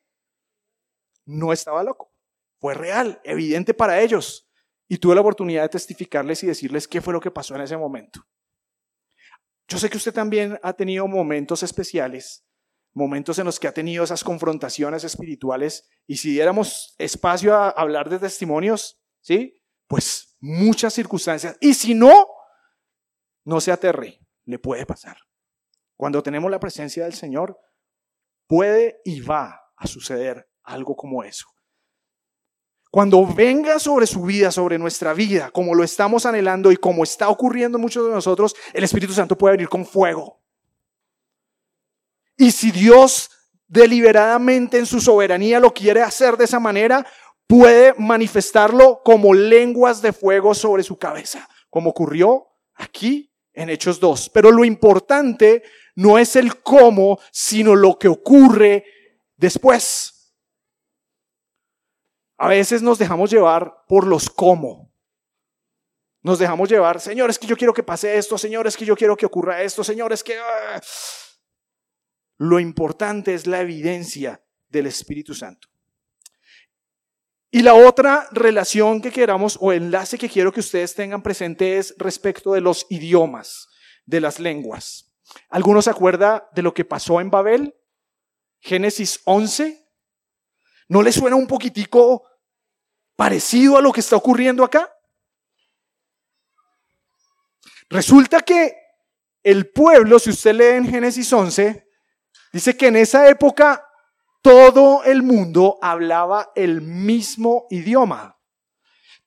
no estaba loco, fue real, evidente para ellos y tuve la oportunidad de testificarles y decirles qué fue lo que pasó en ese momento. Yo sé que usted también ha tenido momentos especiales, momentos en los que ha tenido esas confrontaciones espirituales y si diéramos espacio a hablar de testimonios, ¿sí? Pues muchas circunstancias. Y si no, no se aterre, le puede pasar. Cuando tenemos la presencia del Señor, puede y va a suceder algo como eso. Cuando venga sobre su vida, sobre nuestra vida, como lo estamos anhelando y como está ocurriendo muchos de nosotros, el Espíritu Santo puede venir con fuego. Y si Dios deliberadamente en su soberanía lo quiere hacer de esa manera, puede manifestarlo como lenguas de fuego sobre su cabeza, como ocurrió aquí en Hechos 2. Pero lo importante no es el cómo, sino lo que ocurre después. A veces nos dejamos llevar por los cómo. Nos dejamos llevar, señores, que yo quiero que pase esto, señores, que yo quiero que ocurra esto, señores, que... Ah". Lo importante es la evidencia del Espíritu Santo. Y la otra relación que queramos o enlace que quiero que ustedes tengan presente es respecto de los idiomas, de las lenguas. ¿Alguno se acuerda de lo que pasó en Babel? Génesis 11. ¿No le suena un poquitico parecido a lo que está ocurriendo acá? Resulta que el pueblo, si usted lee en Génesis 11, dice que en esa época todo el mundo hablaba el mismo idioma.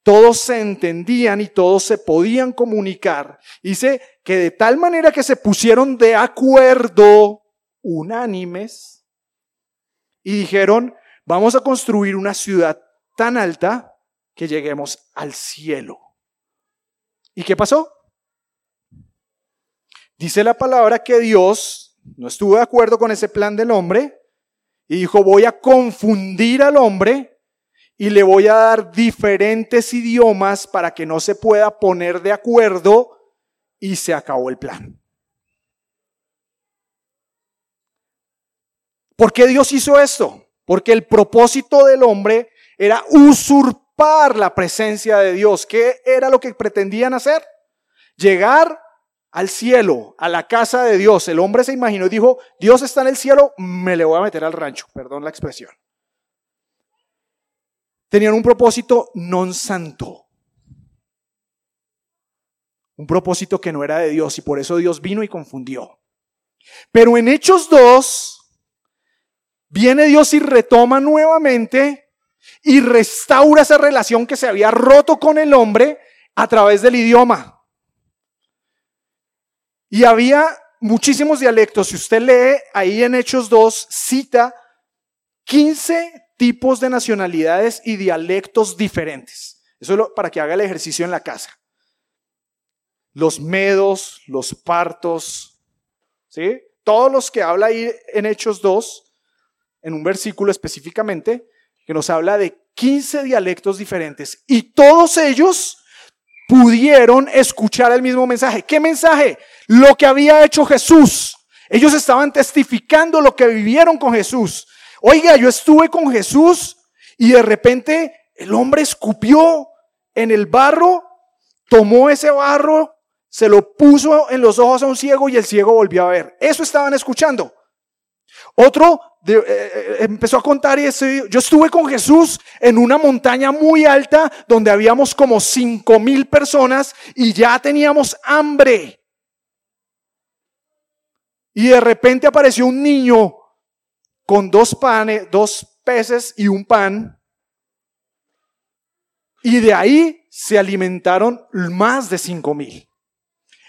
todos se entendían y todos se podían comunicar. Dice que de tal manera que se pusieron de acuerdo unánimes y dijeron, vamos a construir una ciudad tan alta que lleguemos al cielo. ¿Y qué pasó? Dice la palabra que Dios no estuvo de acuerdo con ese plan del hombre y dijo, voy a confundir al hombre y le voy a dar diferentes idiomas para que no se pueda poner de acuerdo y se acabó el plan. ¿Por qué Dios hizo esto? Porque el propósito del hombre era usurpar la presencia de Dios. ¿Qué era lo que pretendían hacer? Llegar al cielo, a la casa de Dios. El hombre se imaginó y dijo, Dios está en el cielo, me le voy a meter al rancho, perdón la expresión. Tenían un propósito non santo. Un propósito que no era de Dios y por eso Dios vino y confundió. Pero en Hechos 2, viene Dios y retoma nuevamente y restaura esa relación que se había roto con el hombre a través del idioma. Y había muchísimos dialectos. Si usted lee ahí en Hechos 2, cita 15 tipos de nacionalidades y dialectos diferentes. Eso es para que haga el ejercicio en la casa. Los medos, los partos, ¿sí? Todos los que habla ahí en Hechos 2, en un versículo específicamente, que nos habla de 15 dialectos diferentes. Y todos ellos pudieron escuchar el mismo mensaje. ¿Qué mensaje? Lo que había hecho Jesús. Ellos estaban testificando lo que vivieron con Jesús. Oiga, yo estuve con Jesús y de repente el hombre escupió en el barro, tomó ese barro, se lo puso en los ojos a un ciego y el ciego volvió a ver. Eso estaban escuchando. Otro eh, eh, empezó a contar y yo estuve con Jesús en una montaña muy alta donde habíamos como cinco mil personas y ya teníamos hambre. Y de repente apareció un niño con dos panes, dos peces y un pan. Y de ahí se alimentaron más de cinco mil.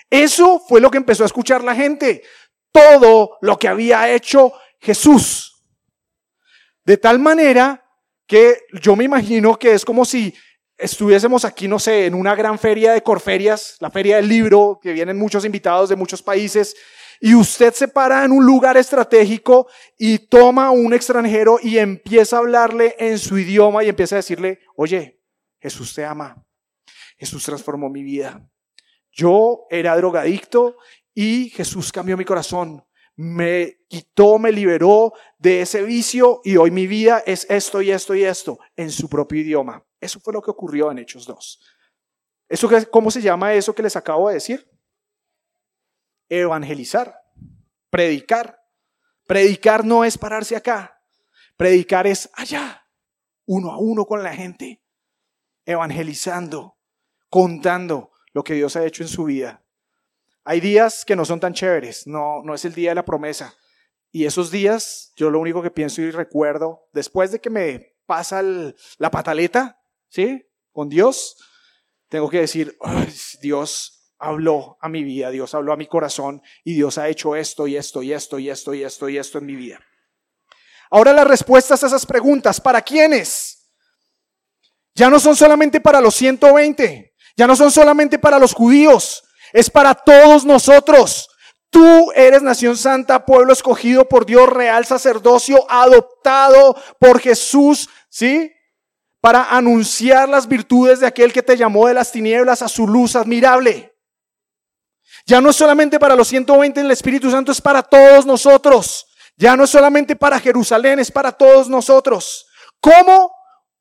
Eso fue lo que empezó a escuchar la gente. Todo lo que había hecho Jesús. De tal manera que yo me imagino que es como si estuviésemos aquí, no sé, en una gran feria de Corferias, la feria del libro, que vienen muchos invitados de muchos países, y usted se para en un lugar estratégico y toma a un extranjero y empieza a hablarle en su idioma y empieza a decirle, oye, Jesús te ama, Jesús transformó mi vida. Yo era drogadicto y Jesús cambió mi corazón me quitó, me liberó de ese vicio y hoy mi vida es esto y esto y esto en su propio idioma. Eso fue lo que ocurrió en Hechos 2. ¿Eso, ¿Cómo se llama eso que les acabo de decir? Evangelizar, predicar. Predicar no es pararse acá, predicar es allá, uno a uno con la gente, evangelizando, contando lo que Dios ha hecho en su vida. Hay días que no son tan chéveres, no, no es el día de la promesa. Y esos días, yo lo único que pienso y recuerdo, después de que me pasa la pataleta, ¿sí? Con Dios, tengo que decir, Dios habló a mi vida, Dios habló a mi corazón y Dios ha hecho esto y esto y esto y esto y esto y esto en mi vida. Ahora las respuestas a esas preguntas, ¿para quiénes? Ya no son solamente para los 120, ya no son solamente para los judíos, es para todos nosotros. Tú eres nación santa, pueblo escogido por Dios, real sacerdocio, adoptado por Jesús, ¿sí? Para anunciar las virtudes de aquel que te llamó de las tinieblas a su luz admirable. Ya no es solamente para los 120 en el Espíritu Santo, es para todos nosotros. Ya no es solamente para Jerusalén, es para todos nosotros. ¿Cómo?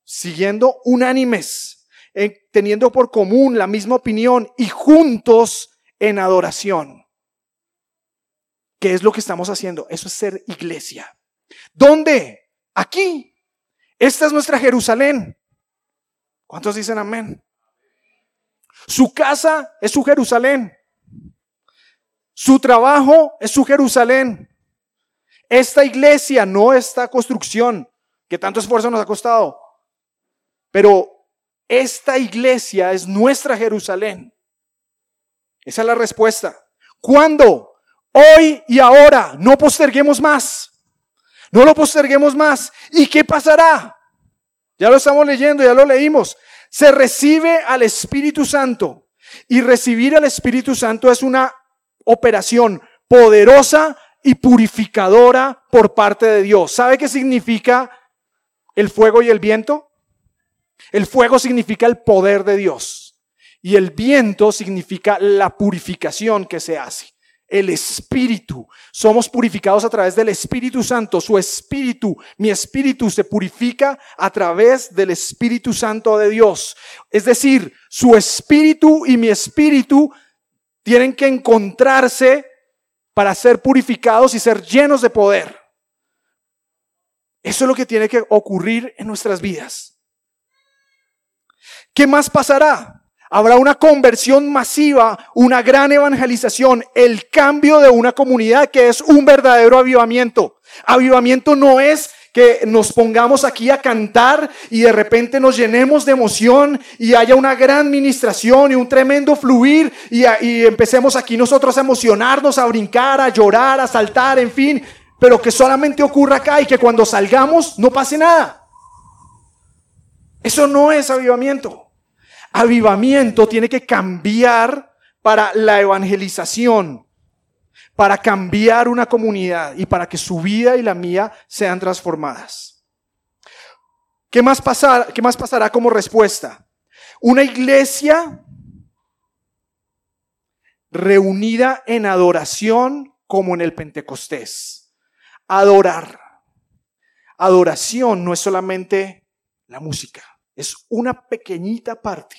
Siguiendo unánimes teniendo por común la misma opinión y juntos en adoración. ¿Qué es lo que estamos haciendo? Eso es ser iglesia. ¿Dónde? Aquí. Esta es nuestra Jerusalén. ¿Cuántos dicen amén? Su casa es su Jerusalén. Su trabajo es su Jerusalén. Esta iglesia, no esta construcción que tanto esfuerzo nos ha costado, pero Esta iglesia es nuestra Jerusalén. Esa es la respuesta. ¿Cuándo? Hoy y ahora. No posterguemos más. No lo posterguemos más. ¿Y qué pasará? Ya lo estamos leyendo, ya lo leímos. Se recibe al Espíritu Santo. Y recibir al Espíritu Santo es una operación poderosa y purificadora por parte de Dios. ¿Sabe qué significa el fuego y el viento? El fuego significa el poder de Dios y el viento significa la purificación que se hace. El Espíritu. Somos purificados a través del Espíritu Santo. Su Espíritu, mi Espíritu se purifica a través del Espíritu Santo de Dios. Es decir, su Espíritu y mi Espíritu tienen que encontrarse para ser purificados y ser llenos de poder. Eso es lo que tiene que ocurrir en nuestras vidas. ¿Qué más pasará? Habrá una conversión masiva, una gran evangelización, el cambio de una comunidad que es un verdadero avivamiento. Avivamiento no es que nos pongamos aquí a cantar y de repente nos llenemos de emoción y haya una gran ministración y un tremendo fluir y, y empecemos aquí nosotros a emocionarnos, a brincar, a llorar, a saltar, en fin, pero que solamente ocurra acá y que cuando salgamos no pase nada. Eso no es avivamiento. Avivamiento tiene que cambiar para la evangelización para cambiar una comunidad y para que su vida y la mía sean transformadas. ¿Qué más, qué más pasará como respuesta? Una iglesia reunida en adoración como en el Pentecostés. Adorar. Adoración no es solamente la música, es una pequeñita parte.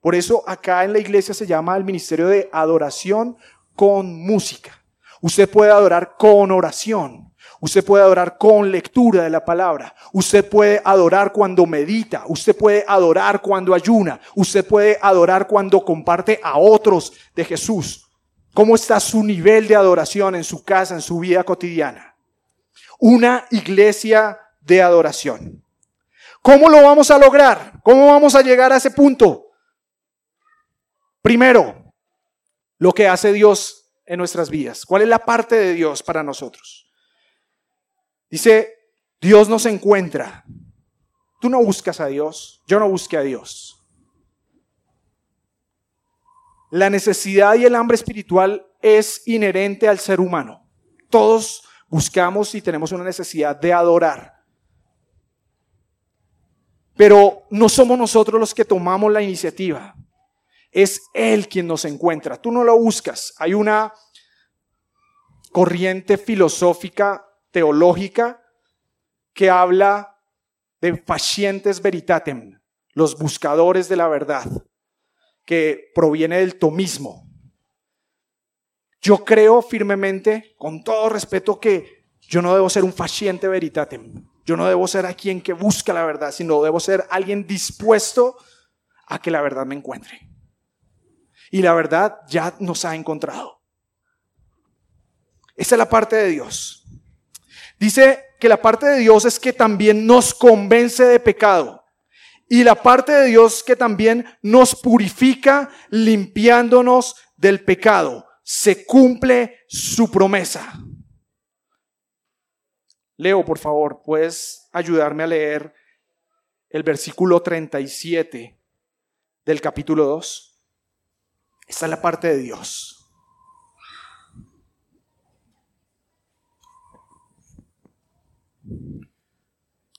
Por eso acá en la iglesia se llama el ministerio de adoración con música. Usted puede adorar con oración. Usted puede adorar con lectura de la palabra. Usted puede adorar cuando medita. Usted puede adorar cuando ayuna. Usted puede adorar cuando comparte a otros de Jesús. ¿Cómo está su nivel de adoración en su casa, en su vida cotidiana? Una iglesia de adoración. ¿Cómo lo vamos a lograr? ¿Cómo vamos a llegar a ese punto? Primero, lo que hace Dios en nuestras vidas? ¿Cuál es la parte de Dios para nosotros? Dice, Dios nos encuentra. Tú no buscas a Dios, yo no busqué a Dios. La necesidad y el hambre espiritual es inherente al ser humano. Todos buscamos y tenemos una necesidad de adorar. Pero no somos nosotros los que tomamos la iniciativa. Es Él quien nos encuentra. Tú no lo buscas. Hay una corriente filosófica, teológica, que habla de pacientes veritatem, los buscadores de la verdad, que proviene del tomismo. Yo creo firmemente, con todo respeto, que yo no debo ser un paciente veritatem. Yo no debo ser a quien que busca la verdad, sino debo ser alguien dispuesto a que la verdad me encuentre. Y la verdad ya nos ha encontrado. Esa es la parte de Dios. Dice que la parte de Dios es que también nos convence de pecado. Y la parte de Dios que también nos purifica limpiándonos del pecado. Se cumple su promesa. Leo, por favor, puedes ayudarme a leer el versículo 37 del capítulo 2. Esta es la parte de Dios.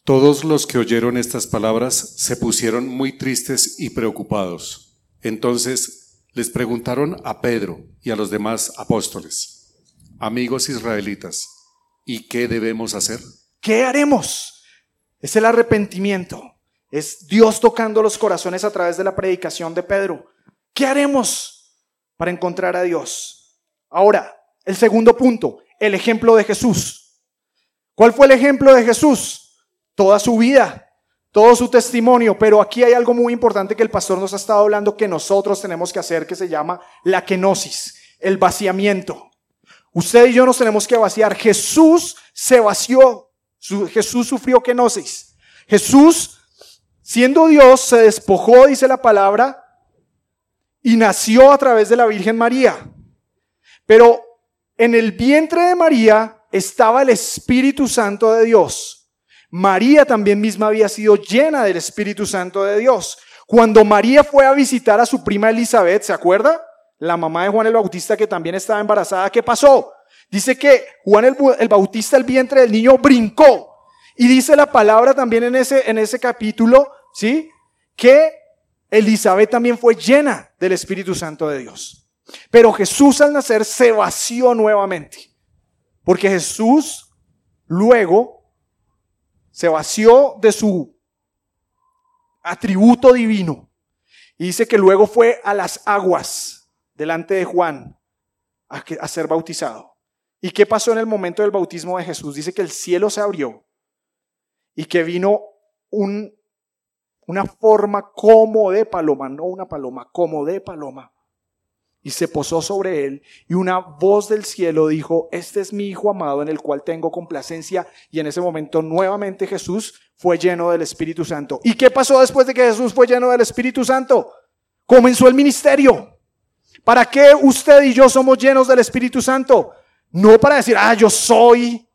Todos los que oyeron estas palabras se pusieron muy tristes y preocupados. Entonces les preguntaron a Pedro y a los demás apóstoles, amigos israelitas, ¿y qué debemos hacer? ¿Qué haremos? Es el arrepentimiento. Es Dios tocando los corazones a través de la predicación de Pedro. ¿Qué haremos? Para encontrar a Dios. Ahora, el segundo punto, el ejemplo de Jesús. ¿Cuál fue el ejemplo de Jesús? Toda su vida, todo su testimonio, pero aquí hay algo muy importante que el pastor nos ha estado hablando que nosotros tenemos que hacer, que se llama la kenosis, el vaciamiento. Usted y yo nos tenemos que vaciar. Jesús se vació, Jesús sufrió kenosis. Jesús Siendo Dios, se despojó, dice la palabra, y nació a través de la Virgen María. Pero en el vientre de María estaba el Espíritu Santo de Dios. María también misma había sido llena del Espíritu Santo de Dios. Cuando María fue a visitar a su prima Elizabeth, ¿se acuerda? La mamá de Juan el Bautista que también estaba embarazada, ¿qué pasó? Dice que Juan el, Bautista, el vientre del niño, brincó. Y dice la palabra también en ese, en ese capítulo, ¿sí? Que Elizabeth también fue llena del Espíritu Santo de Dios. Pero Jesús al nacer se vació nuevamente. Porque Jesús luego se vació de su atributo divino. Y dice que luego fue a las aguas delante de Juan a, a ser bautizado. ¿Y qué pasó en el momento del bautismo de Jesús? Dice que el cielo se abrió y que vino un, una forma como de paloma, no una paloma, como de paloma. Y se posó sobre él y una voz del cielo dijo, este es mi Hijo amado en el cual tengo complacencia. Y en ese momento nuevamente Jesús fue lleno del Espíritu Santo. ¿Y qué pasó después de que Jesús fue lleno del Espíritu Santo? Comenzó el ministerio. ¿Para qué usted y yo somos llenos del Espíritu Santo? No para decir, ah, yo soy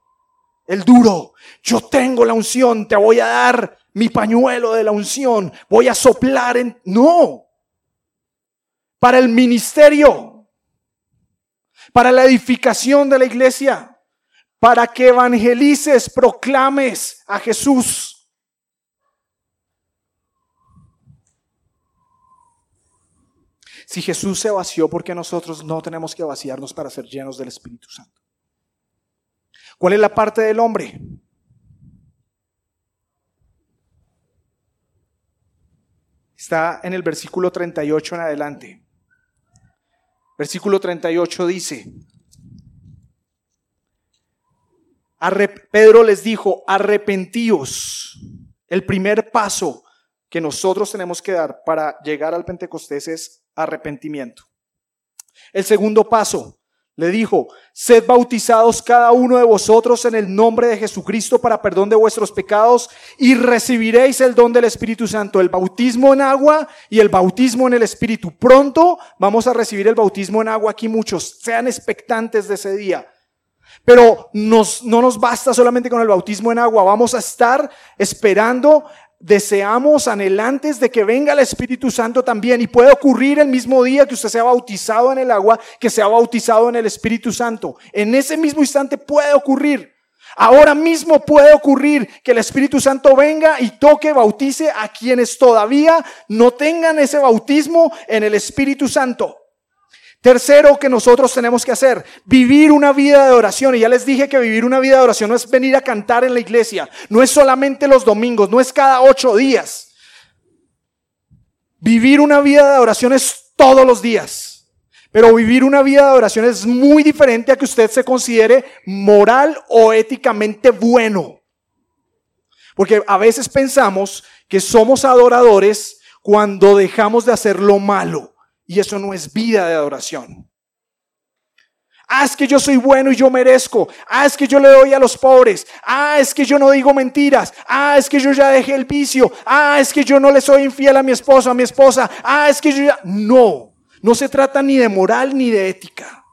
el duro. Yo tengo la unción, te voy a dar mi pañuelo de la unción, voy a soplar en... No. Para el ministerio, para la edificación de la iglesia, para que evangelices, proclames a Jesús. Si Jesús se vació, ¿por qué nosotros no tenemos que vaciarnos para ser llenos del Espíritu Santo? ¿Cuál es la parte del hombre? Está en el versículo 38 en adelante. Versículo 38 dice, Pedro les dijo, arrepentíos. El primer paso que nosotros tenemos que dar para llegar al Pentecostés es arrepentimiento. El segundo paso, le dijo, sed bautizados cada uno de vosotros en el nombre de Jesucristo para perdón de vuestros pecados y recibiréis el don del Espíritu Santo, el bautismo en agua y el bautismo en el Espíritu. Pronto vamos a recibir el bautismo en agua aquí muchos, sean expectantes de ese día. Pero nos, no nos basta solamente con el bautismo en agua, vamos a estar esperando deseamos anhelantes de que venga el Espíritu Santo también y puede ocurrir el mismo día que usted sea bautizado en el agua, que sea bautizado en el Espíritu Santo. En ese mismo instante puede ocurrir. Ahora mismo puede ocurrir que el Espíritu Santo venga y toque, bautice a quienes todavía no tengan ese bautismo en el Espíritu Santo. Tercero que nosotros tenemos que hacer, vivir una vida de oración. Y ya les dije que vivir una vida de oración no es venir a cantar en la iglesia, no es solamente los domingos, no es cada ocho días. Vivir una vida de oración es todos los días. Pero vivir una vida de oración es muy diferente a que usted se considere moral o éticamente bueno. Porque a veces pensamos que somos adoradores cuando dejamos de hacer lo malo. Y eso no es vida de adoración. Ah, es que yo soy bueno y yo merezco. Ah, es que yo le doy a los pobres. Ah, es que yo no digo mentiras. Ah, es que yo ya dejé el vicio. Ah, es que yo no le soy infiel a mi esposo, a mi esposa. Ah, es que yo ya... No, no se trata ni de moral ni de ética.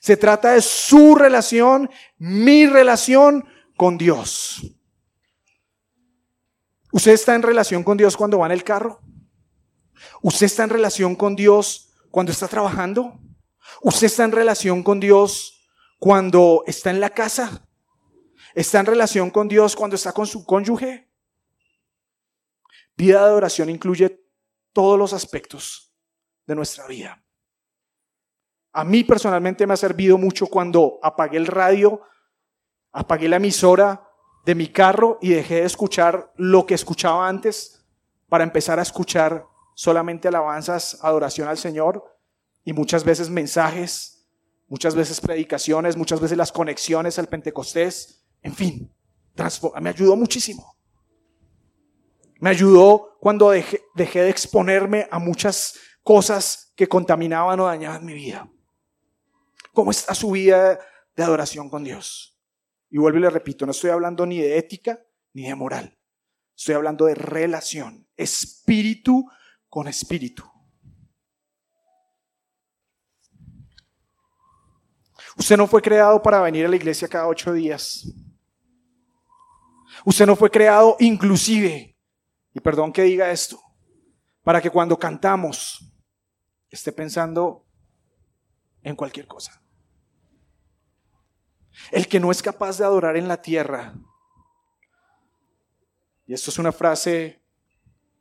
Se trata de su relación, mi relación con Dios. ¿Usted está en relación con Dios cuando va en el carro? ¿Usted está en relación con Dios cuando está trabajando? ¿Usted está en relación con Dios cuando está en la casa? ¿Está en relación con Dios cuando está con su cónyuge? Vida de oración incluye todos los aspectos de nuestra vida. A mí personalmente me ha servido mucho cuando apagué el radio, apagué la emisora de mi carro y dejé de escuchar lo que escuchaba antes para empezar a escuchar solamente alabanzas, adoración al Señor y muchas veces mensajes, muchas veces predicaciones, muchas veces las conexiones al Pentecostés, en fin, me ayudó muchísimo. Me ayudó cuando dejé, dejé de exponerme a muchas cosas que contaminaban o dañaban mi vida. ¿Cómo está su vida de adoración con Dios? Y vuelvo y le repito, no estoy hablando ni de ética ni de moral. Estoy hablando de relación, espíritu con espíritu. Usted no fue creado para venir a la iglesia cada ocho días. Usted no fue creado inclusive, y perdón que diga esto, para que cuando cantamos esté pensando en cualquier cosa. El que no es capaz de adorar en la tierra, y esto es una frase,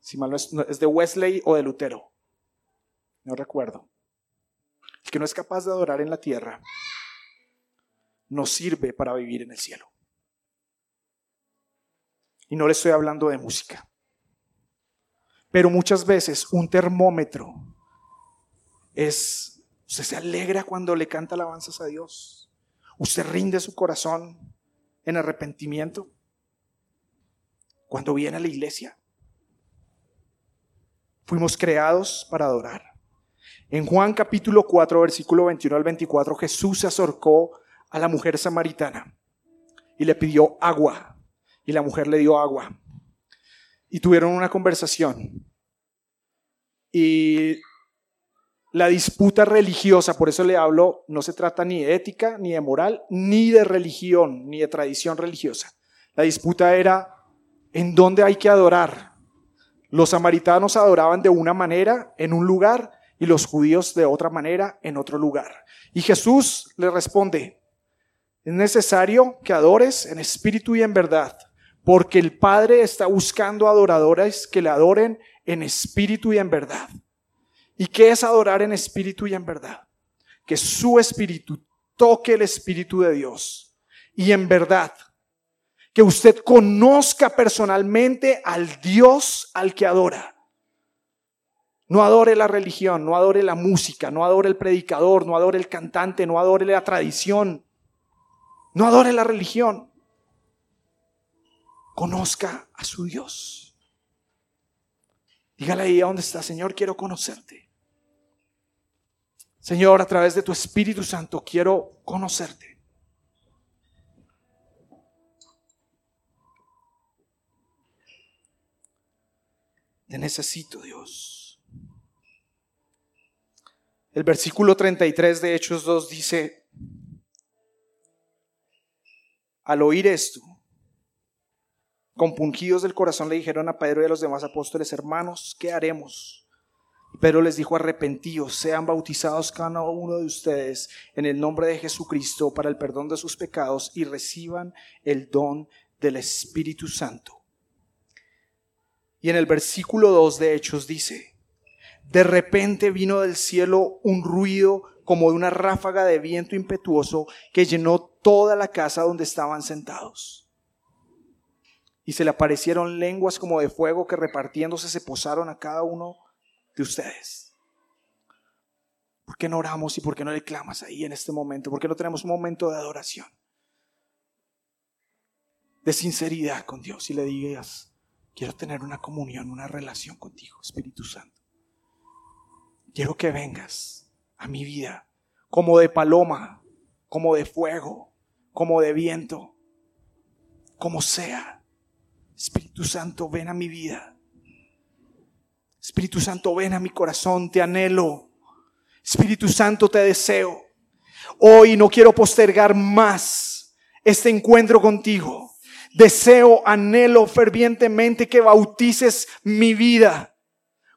si mal no es, de Wesley o de Lutero, no recuerdo. El que no es capaz de adorar en la tierra, no sirve para vivir en el cielo. Y no le estoy hablando de música. Pero muchas veces un termómetro es, usted se alegra cuando le canta alabanzas a Dios. Usted rinde su corazón en arrepentimiento cuando viene a la iglesia. Fuimos creados para adorar. En Juan capítulo 4, versículo 21 al 24, Jesús se acercó a la mujer samaritana y le pidió agua. Y la mujer le dio agua. Y tuvieron una conversación. Y la disputa religiosa, por eso le hablo, no se trata ni de ética, ni de moral, ni de religión, ni de tradición religiosa. La disputa era en dónde hay que adorar. Los samaritanos adoraban de una manera en un lugar y los judíos de otra manera en otro lugar. Y Jesús le responde, es necesario que adores en espíritu y en verdad, porque el Padre está buscando adoradores que le adoren en espíritu y en verdad. ¿Y qué es adorar en espíritu y en verdad? Que su espíritu toque el espíritu de Dios y en verdad. Que usted conozca personalmente al Dios al que adora. No adore la religión, no adore la música, no adore el predicador, no adore el cantante, no adore la tradición. No adore la religión. Conozca a su Dios. Dígale ahí a dónde está, Señor, quiero conocerte. Señor, a través de tu Espíritu Santo quiero conocerte. Te necesito, Dios. El versículo 33 de Hechos 2 dice, Al oír esto, compungidos del corazón le dijeron a Pedro y a los demás apóstoles, hermanos, ¿qué haremos? Pedro les dijo, arrepentíos, sean bautizados cada uno de ustedes en el nombre de Jesucristo para el perdón de sus pecados y reciban el don del Espíritu Santo. Y en el versículo 2 de Hechos dice, de repente vino del cielo un ruido como de una ráfaga de viento impetuoso que llenó toda la casa donde estaban sentados. Y se le aparecieron lenguas como de fuego que repartiéndose se posaron a cada uno de ustedes. ¿Por qué no oramos y por qué no le clamas ahí en este momento? ¿Por qué no tenemos un momento de adoración? De sinceridad con Dios y le digas, quiero tener una comunión, una relación contigo, Espíritu Santo. Quiero que vengas a mi vida, como de paloma, como de fuego, como de viento, como sea. Espíritu Santo, ven a mi vida. Espíritu Santo, ven a mi corazón, te anhelo. Espíritu Santo, te deseo. Hoy no quiero postergar más este encuentro contigo. Deseo, anhelo fervientemente que bautices mi vida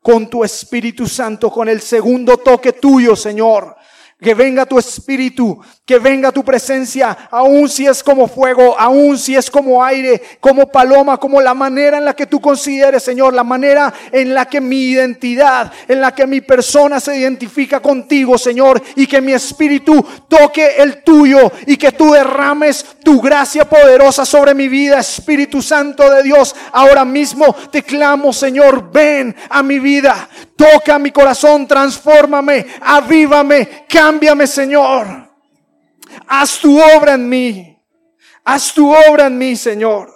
con tu Espíritu Santo, con el segundo toque tuyo, Señor. Que venga tu espíritu, que venga tu presencia, aun si es como fuego, aun si es como aire, como paloma, como la manera en la que tú consideres, Señor, la manera en la que mi identidad, en la que mi persona se identifica contigo, Señor, y que mi espíritu toque el tuyo y que tú derrames tu gracia poderosa sobre mi vida, Espíritu Santo de Dios. Ahora mismo te clamo, Señor, ven a mi vida, toca mi corazón, transfórmame, avívame, cámbiame, Señor. Haz tu obra en mí. Haz tu obra en mí, Señor.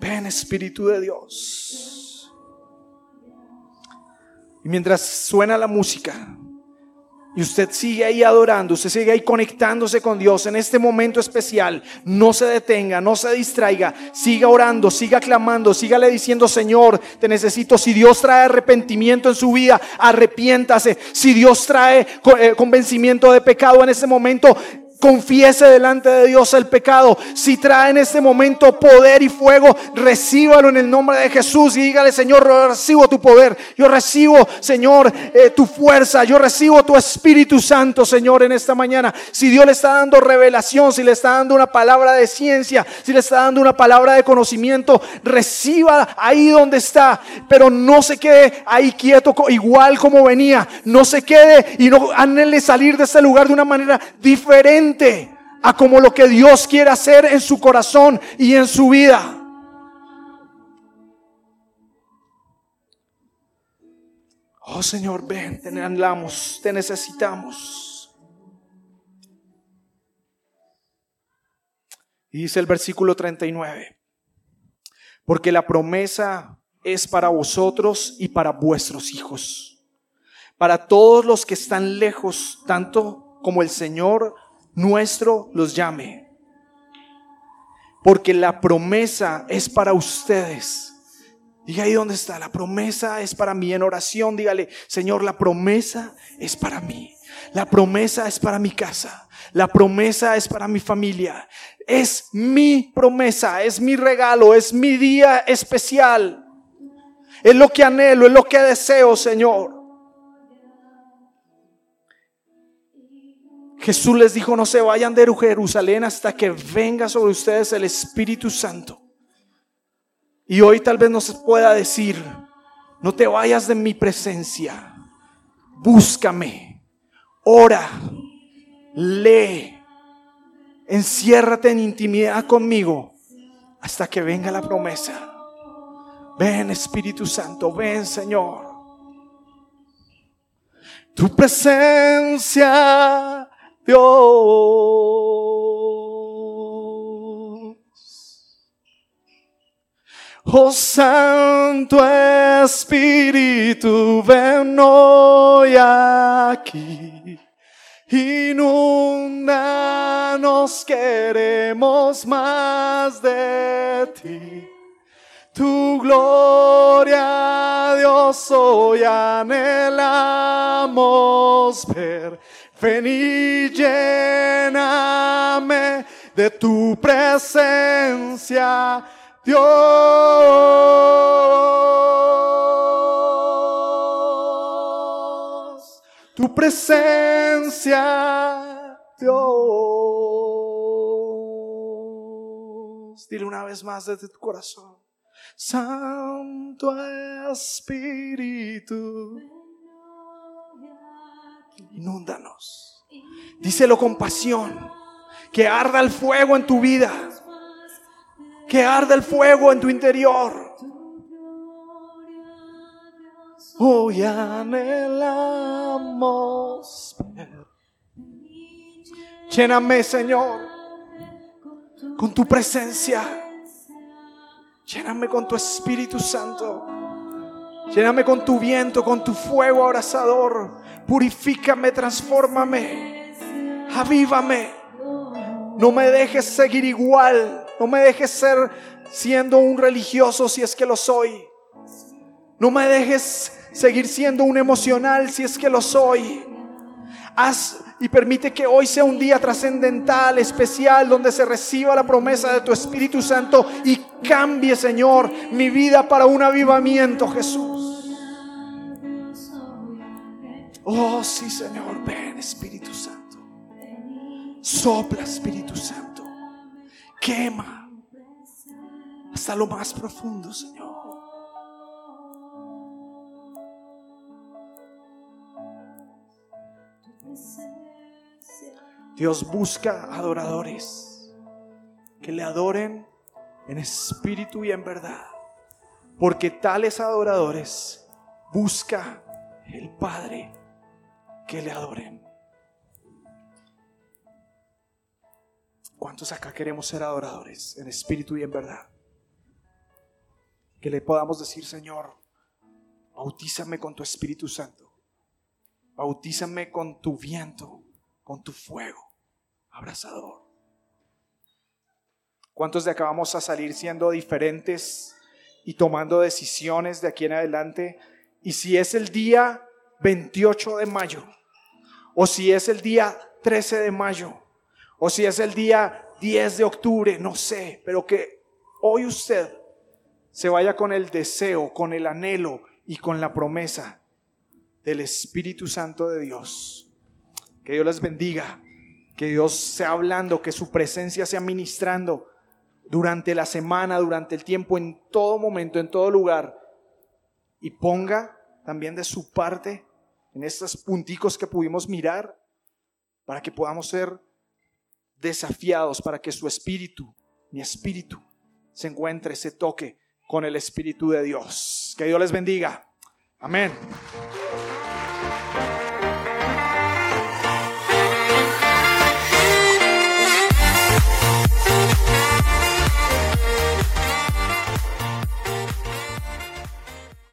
Ven, Espíritu de Dios. Y mientras suena la música, y usted sigue ahí adorando, usted sigue ahí conectándose con Dios en este momento especial, no se detenga, no se distraiga, siga orando, siga clamando, sígale diciendo, Señor, te necesito. Si Dios trae arrepentimiento en su vida, arrepiéntase. Si Dios trae eh, convencimiento de pecado en este momento, Confiese delante de Dios el pecado. Si trae en este momento poder y fuego, recíbalo en el nombre de Jesús y dígale, Señor, yo recibo tu poder. Yo recibo, Señor, eh, tu fuerza. Yo recibo tu Espíritu Santo, Señor, en esta mañana. Si Dios le está dando revelación, si le está dando una palabra de ciencia, si le está dando una palabra de conocimiento, reciba ahí donde está. Pero no se quede ahí quieto, igual como venía. No se quede y no anhele salir de este lugar de una manera diferente a como lo que Dios quiere hacer en su corazón y en su vida. Oh Señor, ven, te anhelamos, te necesitamos. Y dice el versículo 39, porque la promesa es para vosotros y para vuestros hijos, para todos los que están lejos, tanto como el Señor nuestro los llame. Porque la promesa es para ustedes. Diga ahí dónde está. La promesa es para mí. En oración, dígale, Señor, la promesa es para mí. La promesa es para mi casa. La promesa es para mi familia. Es mi promesa, es mi regalo, es mi día especial. Es lo que anhelo, es lo que deseo, Señor. Jesús les dijo, no se vayan de Jerusalén hasta que venga sobre ustedes el Espíritu Santo. Y hoy tal vez nos pueda decir, no te vayas de mi presencia, búscame, ora, lee, enciérrate en intimidad conmigo hasta que venga la promesa. Ven Espíritu Santo, ven Señor. Tu presencia Dios. Oh Santo Espíritu, ven hoy aquí. Inundanos, queremos más de ti. Tu gloria, Dios, hoy anhelamos ver. Ven y lléname de tu presencia, Dios. Tu presencia, Dios. Dile una vez más desde tu corazón. Santo Espíritu inúndanos. Díselo con pasión. Que arda el fuego en tu vida. Que arda el fuego en tu interior. Hoy anhelamos. Lléname, Señor, con tu presencia. Lléname con tu Espíritu Santo. Lléname con tu viento, con tu fuego abrasador. Purifícame, transfórmame, avívame. No me dejes seguir igual. No me dejes ser siendo un religioso si es que lo soy. No me dejes seguir siendo un emocional si es que lo soy. Haz y permite que hoy sea un día trascendental, especial, donde se reciba la promesa de tu Espíritu Santo y cambie, Señor, mi vida para un avivamiento, Jesús. Oh, sí, Señor, ven Espíritu Santo. Sopla Espíritu Santo. Quema hasta lo más profundo, Señor. Dios busca adoradores que le adoren en espíritu y en verdad. Porque tales adoradores busca el Padre que le adoren. ¿Cuántos acá queremos ser adoradores en espíritu y en verdad? Que le podamos decir, Señor, bautízame con tu Espíritu Santo. Bautízame con tu viento, con tu fuego abrazador. ¿Cuántos de acá vamos a salir siendo diferentes y tomando decisiones de aquí en adelante? Y si es el día 28 de mayo, o si es el día 13 de mayo, o si es el día 10 de octubre, no sé, pero que hoy usted se vaya con el deseo, con el anhelo y con la promesa del Espíritu Santo de Dios. Que Dios les bendiga, que Dios sea hablando, que su presencia sea ministrando durante la semana, durante el tiempo, en todo momento, en todo lugar. Y ponga también de su parte en estos punticos que pudimos mirar para que podamos ser desafiados, para que su espíritu, mi espíritu, se encuentre, se toque con el Espíritu de Dios. Que Dios les bendiga. Amén.